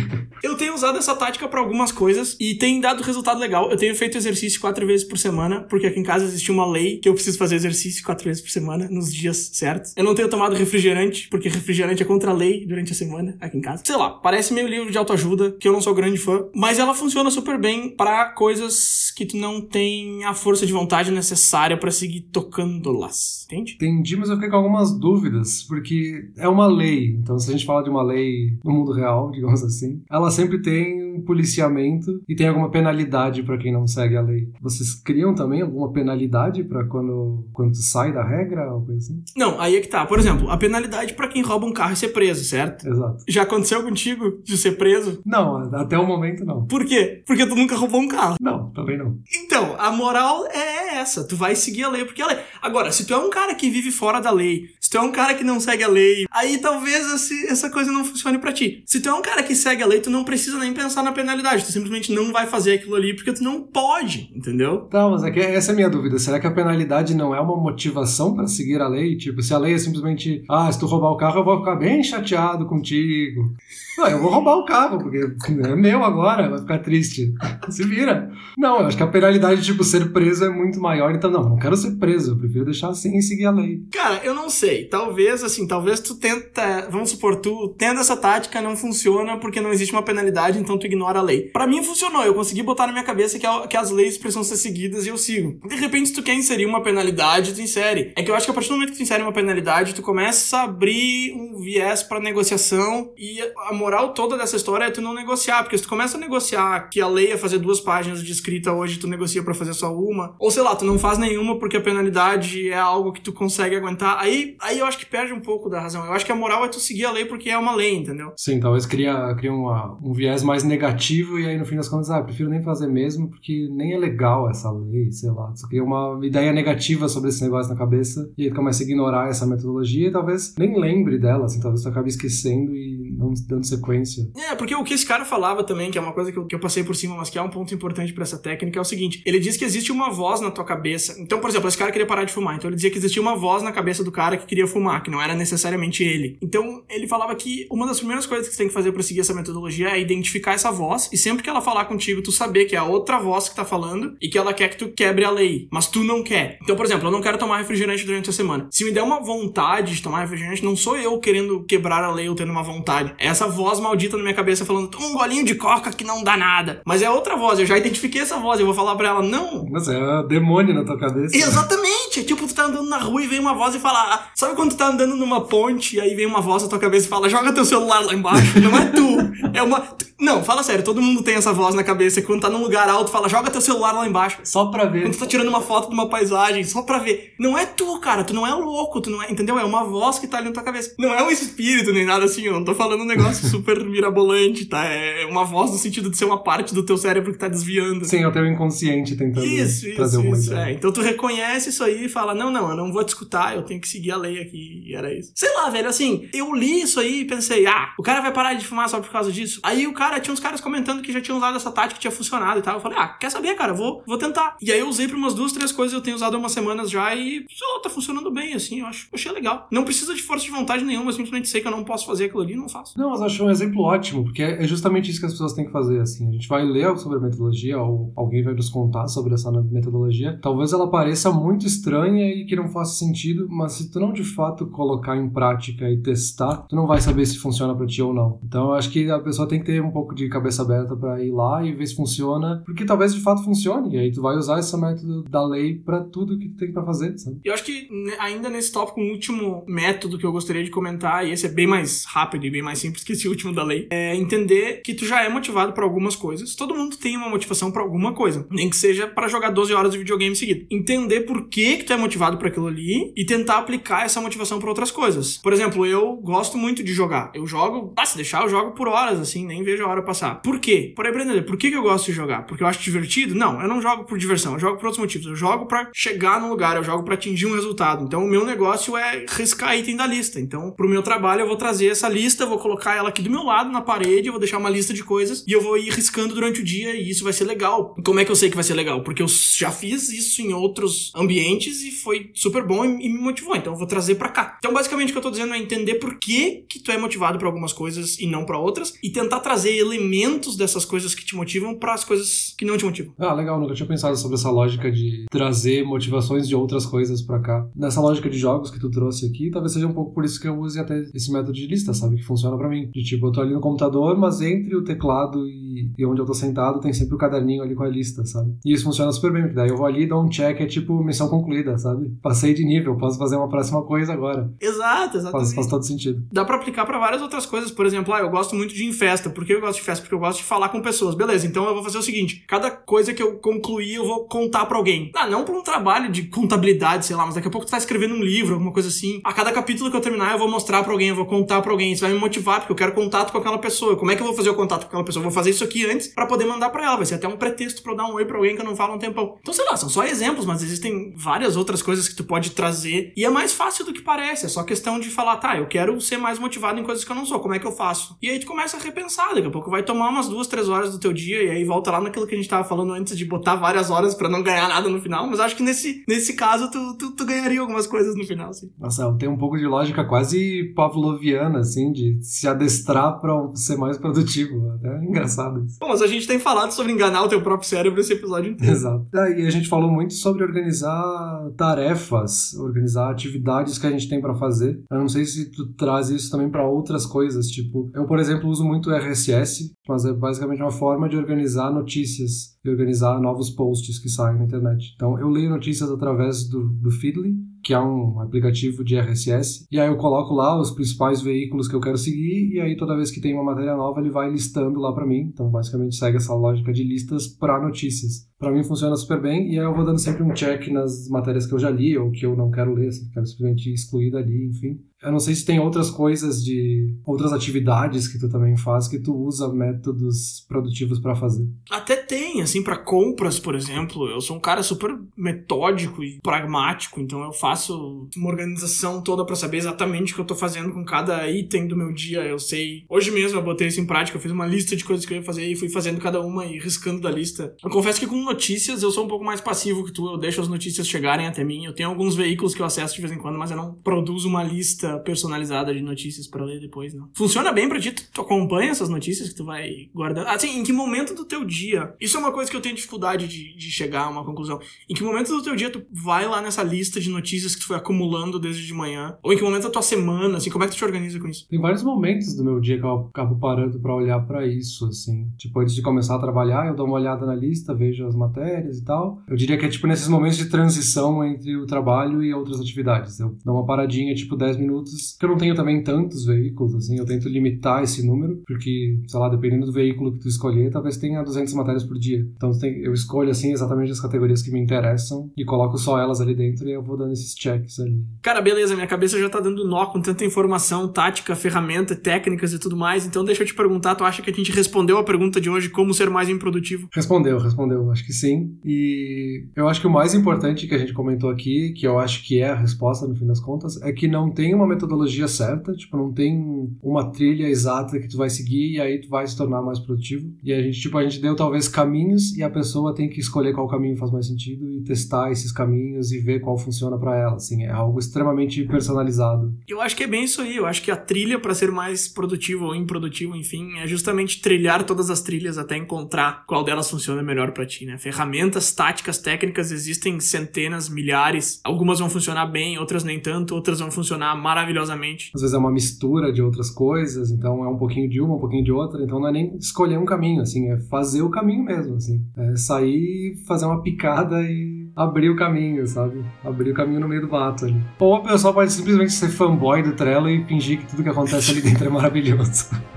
Eu tenho usado essa tática pra algumas coisas e tem dado resultado legal. Eu tenho feito exercício quatro vezes por semana, porque aqui em casa existe uma lei que eu preciso fazer exercício quatro vezes por semana, nos dias certos. Eu não tenho tomado refrigerante, porque refrigerante é contra a lei durante a semana aqui em casa. Sei lá, parece meio livro de autoajuda, que eu não sou grande fã, mas ela funciona super bem pra coisas que tu não tem a força de vontade necessária pra seguir tocando-las. Entende? Entendi, mas eu fiquei com algumas dúvidas, porque é uma lei. Então, se a gente fala de uma lei no mundo real, digamos assim, ela sempre tem um policiamento e tem alguma penalidade pra quem não segue a lei. Vocês criam também alguma penalidade pra quando, quando tu sai da regra ou coisa assim? Não, aí é que tá. Por exemplo, a penalidade pra quem rouba um carro é ser preso, certo? Exato. Já aconteceu contigo de ser preso? Não, até o momento não. Por quê? Porque tu nunca roubou um carro. Não. Também não. Então, a moral é essa. Tu vai seguir a lei porque a lei. Agora, se tu é um cara que vive fora da lei, se tu é um cara que não segue a lei, aí talvez esse, essa coisa não funcione para ti. Se tu é um cara que segue a lei, tu não precisa nem pensar na penalidade. Tu simplesmente não vai fazer aquilo ali porque tu não pode, entendeu? Tá, mas é que essa é a minha dúvida. Será que a penalidade não é uma motivação para seguir a lei? Tipo, se a lei é simplesmente, ah, se tu roubar o carro, eu vou ficar bem chateado contigo. Não, eu vou roubar o carro, porque é meu agora, vai ficar triste. Se vira. Não, eu acho que a penalidade, tipo, ser preso é muito maior, então não, não quero ser preso, eu prefiro deixar assim e seguir a lei. Cara, eu não sei. Talvez, assim, talvez tu tenta, vamos supor, tu tendo essa tática não funciona porque não existe uma penalidade, então tu ignora a lei. Para mim funcionou, eu consegui botar na minha cabeça que, a, que as leis precisam ser seguidas e eu sigo. De repente, se tu quer inserir uma penalidade, tu insere. É que eu acho que a partir do momento que tu insere uma penalidade, tu começa a abrir um viés para negociação e a moral toda dessa história é tu não negociar, porque se tu começa a negociar que a lei é fazer duas páginas de escrita hoje, tu negocia para fazer só uma, ou sei lá, tu não faz nenhuma porque a penalidade é algo que tu consegue aguentar, aí, aí eu acho que perde um pouco da razão. Eu acho que a moral é tu seguir a lei porque é uma lei, entendeu? Sim, talvez cria, cria uma, um viés mais negativo e aí no fim das contas, ah, prefiro nem fazer mesmo porque nem é legal essa lei, sei lá. Tu cria uma ideia negativa sobre esse negócio na cabeça e aí tu começa a ignorar essa metodologia e talvez nem lembre dela, assim, talvez tu acabe esquecendo e dando sequência. É, porque o que esse cara falava também, que é uma coisa que eu, que eu passei por cima, mas que é um ponto importante para essa técnica, é o seguinte: ele diz que existe uma voz na tua cabeça. Então, por exemplo, esse cara queria parar de fumar, então ele dizia que existia uma voz na cabeça do cara que queria fumar, que não era necessariamente ele. Então, ele falava que uma das primeiras coisas que você tem que fazer para seguir essa metodologia é identificar essa voz e sempre que ela falar contigo, tu saber que é a outra voz que tá falando e que ela quer que tu quebre a lei, mas tu não quer. Então, por exemplo, eu não quero tomar refrigerante durante a semana. Se me der uma vontade de tomar refrigerante, não sou eu querendo quebrar a lei ou tendo uma vontade. É essa voz maldita na minha cabeça falando, toma um golinho de coca que não dá nada. Mas é outra voz, eu já identifiquei essa voz, eu vou falar pra ela, não. Mas é um demônio na tua cabeça. Exatamente! É tipo, tu tá andando na rua e vem uma voz e fala, ah, sabe quando tu tá andando numa ponte e aí vem uma voz na tua cabeça e fala, joga teu celular lá embaixo? Não é tu, é uma... Não, fala sério, todo mundo tem essa voz na cabeça quando tá num lugar alto fala, joga teu celular lá embaixo. Só pra ver. Quando tu tá tirando uma foto de uma paisagem, só pra ver. Não é tu, cara, tu não é louco, tu não é, entendeu? É uma voz que tá ali na tua cabeça. Não é um espírito nem nada assim, eu não tô falando um negócio super mirabolante, tá? É uma voz no sentido de ser uma parte do teu cérebro que tá desviando. Sim, é o teu inconsciente tentando Isso, trazer isso, isso. É. Então tu reconhece isso aí e fala: não, não, eu não vou te escutar, eu tenho que seguir a lei aqui. E era isso. Sei lá, velho, assim, eu li isso aí e pensei: ah, o cara vai parar de fumar só por causa disso. Aí o cara, tinha uns caras comentando que já tinham usado essa tática que tinha funcionado e tal. Eu falei: ah, quer saber, cara, vou, vou tentar. E aí eu usei pra umas duas, três coisas, eu tenho usado umas semanas já e, sei lá, tá funcionando bem, assim, eu acho, achei legal. Não precisa de força de vontade nenhuma, eu simplesmente sei que eu não posso fazer aquilo ali e não faço. Não, mas acho um exemplo ótimo, porque é justamente isso que as pessoas têm que fazer, assim. A gente vai ler sobre a metodologia, ou alguém vai nos contar sobre essa metodologia. Talvez ela pareça muito estranha e que não faça sentido, mas se tu não de fato colocar em prática e testar, tu não vai saber se funciona pra ti ou não. Então eu acho que a pessoa tem que ter um pouco de cabeça aberta pra ir lá e ver se funciona, porque talvez de fato funcione, e aí tu vai usar esse método da lei pra tudo que tu tem pra fazer, sabe? Eu acho que né, ainda nesse tópico, um último método que eu gostaria de comentar, e esse é bem mais rápido e bem mais simples que esse último da lei, é entender que tu já é motivado por algumas coisas. Todo mundo tem uma motivação pra alguma coisa, nem que seja para jogar 12 horas de videogame seguido. Entender por que que tu é motivado por aquilo ali e tentar aplicar essa motivação pra outras coisas. Por exemplo, eu gosto muito de jogar. Eu jogo, ah, se deixar, eu jogo por horas, assim, nem vejo a hora passar. Por quê? Por aí, Brenda, por que que eu gosto de jogar? Porque eu acho divertido? Não, eu não jogo por diversão, eu jogo por outros motivos. Eu jogo pra chegar no lugar, eu jogo pra atingir um resultado. Então, o meu negócio é riscar item da lista. Então, pro meu trabalho, eu vou trazer essa lista, vou colocar ela aqui do meu lado na parede, eu vou deixar uma lista de coisas e eu vou ir riscando durante o dia e isso vai ser legal. Como é que eu sei que vai ser legal? Porque eu já fiz isso em outros ambientes e foi super bom e, me motivou. Então, eu vou trazer pra cá. Então, basicamente, o que eu tô dizendo é entender por que que tu é motivado pra algumas coisas e não pra outras e tentar trazer elementos dessas coisas que te motivam para as coisas que não te motivam. Ah, legal, nunca tinha pensado sobre essa lógica de trazer motivações de outras coisas pra cá. Nessa lógica de jogos que tu trouxe aqui, talvez seja um pouco por isso que eu use até esse método de lista, sabe? Que funciona pra mim. De tipo, eu tô ali no computador, mas entre o teclado e, e onde eu tô sentado tem sempre o caderninho ali com a lista, sabe? E isso funciona super bem, porque daí eu vou ali, dou um check, é tipo missão concluída sabe? Passei de nível, posso fazer uma próxima coisa agora. Exato, exatamente. Faz, faz todo sentido. Dá pra aplicar pra várias outras coisas. Por exemplo, ah, eu gosto muito de ir em festa. Por que eu gosto de festa? Porque eu gosto de falar com pessoas. Beleza, então eu vou fazer o seguinte: cada coisa que eu concluir, eu vou contar pra alguém. Ah, não pra um trabalho de contabilidade, sei lá, mas daqui a pouco tu tá escrevendo um livro, alguma coisa assim. A cada capítulo que eu terminar, eu vou mostrar pra alguém, eu vou contar pra alguém. Isso vai me motivar, porque eu quero contato com aquela pessoa. Como é que eu vou fazer o contato com aquela pessoa? Eu vou fazer isso aqui antes pra poder mandar pra ela. Vai ser até um pretexto pra eu dar um oi pra alguém que eu não falo um tempão. Então, sei lá, são só exemplos, mas existem várias outras coisas que tu pode trazer. E é mais fácil do que parece. É só questão de falar, tá, eu quero ser mais motivado em coisas que eu não sou. Como é que eu faço? E aí tu começa a repensar. Daqui a pouco vai tomar umas duas, três horas do teu dia. E aí volta lá naquilo que a gente tava falando antes de botar várias horas para não ganhar nada no final. Mas acho que nesse, nesse caso tu, tu, tu ganharia algumas coisas no final, sim. Nossa, tem um pouco de lógica quase pavloviana, assim, de se adestrar pra ser mais produtivo. Até engraçado isso. Bom, mas a gente tem falado sobre enganar o teu próprio cérebro esse episódio inteiro. Exato. E a gente falou muito sobre organizar tarefas, organizar atividades que a gente tem para fazer. Eu não sei se tu traz isso também para outras coisas, tipo, eu, por exemplo, uso muito RSS, mas é basicamente uma forma de organizar notícias e organizar novos posts que saem na internet. Então, eu leio notícias através do, do Feedly, que é um aplicativo de RSS, e aí eu coloco lá os principais veículos que eu quero seguir, e aí toda vez que tem uma matéria nova, ele vai listando lá para mim. Então, basicamente, segue essa lógica de listas para notícias. Para mim funciona super bem, e aí eu vou dando sempre um check nas matérias que eu já li ou que eu não quero ler, assim, quero simplesmente excluir dali, enfim. Eu não sei se tem outras coisas de outras atividades que tu também faz que tu usa métodos produtivos para fazer. Até tem, assim, para compras, por exemplo. Eu sou um cara super metódico e pragmático, então eu faço uma organização toda para saber exatamente o que eu tô fazendo com cada item do meu dia. Eu sei. Hoje mesmo eu botei isso em prática, eu fiz uma lista de coisas que eu ia fazer e fui fazendo cada uma e riscando da lista. Eu confesso que com notícias eu sou um pouco mais passivo que tu, eu deixo as notícias chegarem até mim. Eu tenho alguns veículos que eu acesso de vez em quando, mas eu não produzo uma lista personalizada de notícias para ler depois, não. Funciona bem pra ti? Tu, tu, acompanha essas notícias que tu vai guardando? Assim, em que momento do teu dia? Isso é uma coisa que eu tenho dificuldade de, de chegar a uma conclusão. Em que momento do teu dia tu vai lá nessa lista de notícias que tu foi acumulando desde de manhã? Ou em que momento da tua semana, assim, como é que tu te organiza com isso? Tem vários momentos do meu dia que eu acabo parando para olhar para isso, assim. Tipo, antes de começar a trabalhar, eu dou uma olhada na lista, vejo as matérias e tal. Eu diria que é tipo nesses momentos de transição entre o trabalho e outras atividades. Eu dou uma paradinha, tipo 10 minutos minutos, que eu não tenho também tantos veículos, assim, eu tento limitar esse número, porque, sei lá, dependendo do veículo que tu escolher, talvez tenha 200 matérias por dia. Então eu escolho, assim, exatamente as categorias que me interessam e coloco só elas ali dentro e eu vou dando esses checks ali. Cara, beleza, minha cabeça já tá dando nó com tanta informação, tática, ferramenta, técnicas e tudo mais, então deixa eu te perguntar, tu acha que a gente respondeu a pergunta de hoje, como ser mais improdutivo? Respondeu, respondeu, acho que sim. E eu acho que o mais importante que a gente comentou aqui, que eu acho que é a resposta no fim das contas, é que não tem uma uma metodologia certa, tipo, não tem uma trilha exata que tu vai seguir e aí tu vai se tornar mais produtivo. E a gente, tipo, a gente deu talvez caminhos e a pessoa tem que escolher qual caminho faz mais sentido e testar esses caminhos e ver qual funciona para ela, assim, é algo extremamente personalizado. Eu acho que é bem isso aí, eu acho que a trilha para ser mais produtivo ou improdutivo, enfim, é justamente trilhar todas as trilhas até encontrar qual delas funciona melhor para ti, né? Ferramentas, táticas, técnicas existem centenas, milhares. Algumas vão funcionar bem, outras nem tanto, outras vão funcionar mal maravilhosamente. Às vezes é uma mistura de outras coisas, então é um pouquinho de uma, um pouquinho de outra, então não é nem escolher um caminho, assim, é fazer o caminho mesmo, assim. É sair, fazer uma picada e abrir o caminho, sabe? Abrir o caminho no meio do mato ali. Ou a pessoa pode simplesmente ser fanboy do Trello e fingir que tudo que acontece ali dentro é maravilhoso.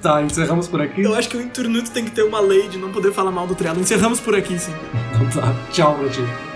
Tá, encerramos por aqui. Eu acho que o Internuto tem que ter uma lei de não poder falar mal do Trello. Encerramos por aqui, sim. Então tá. Tchau pra ti.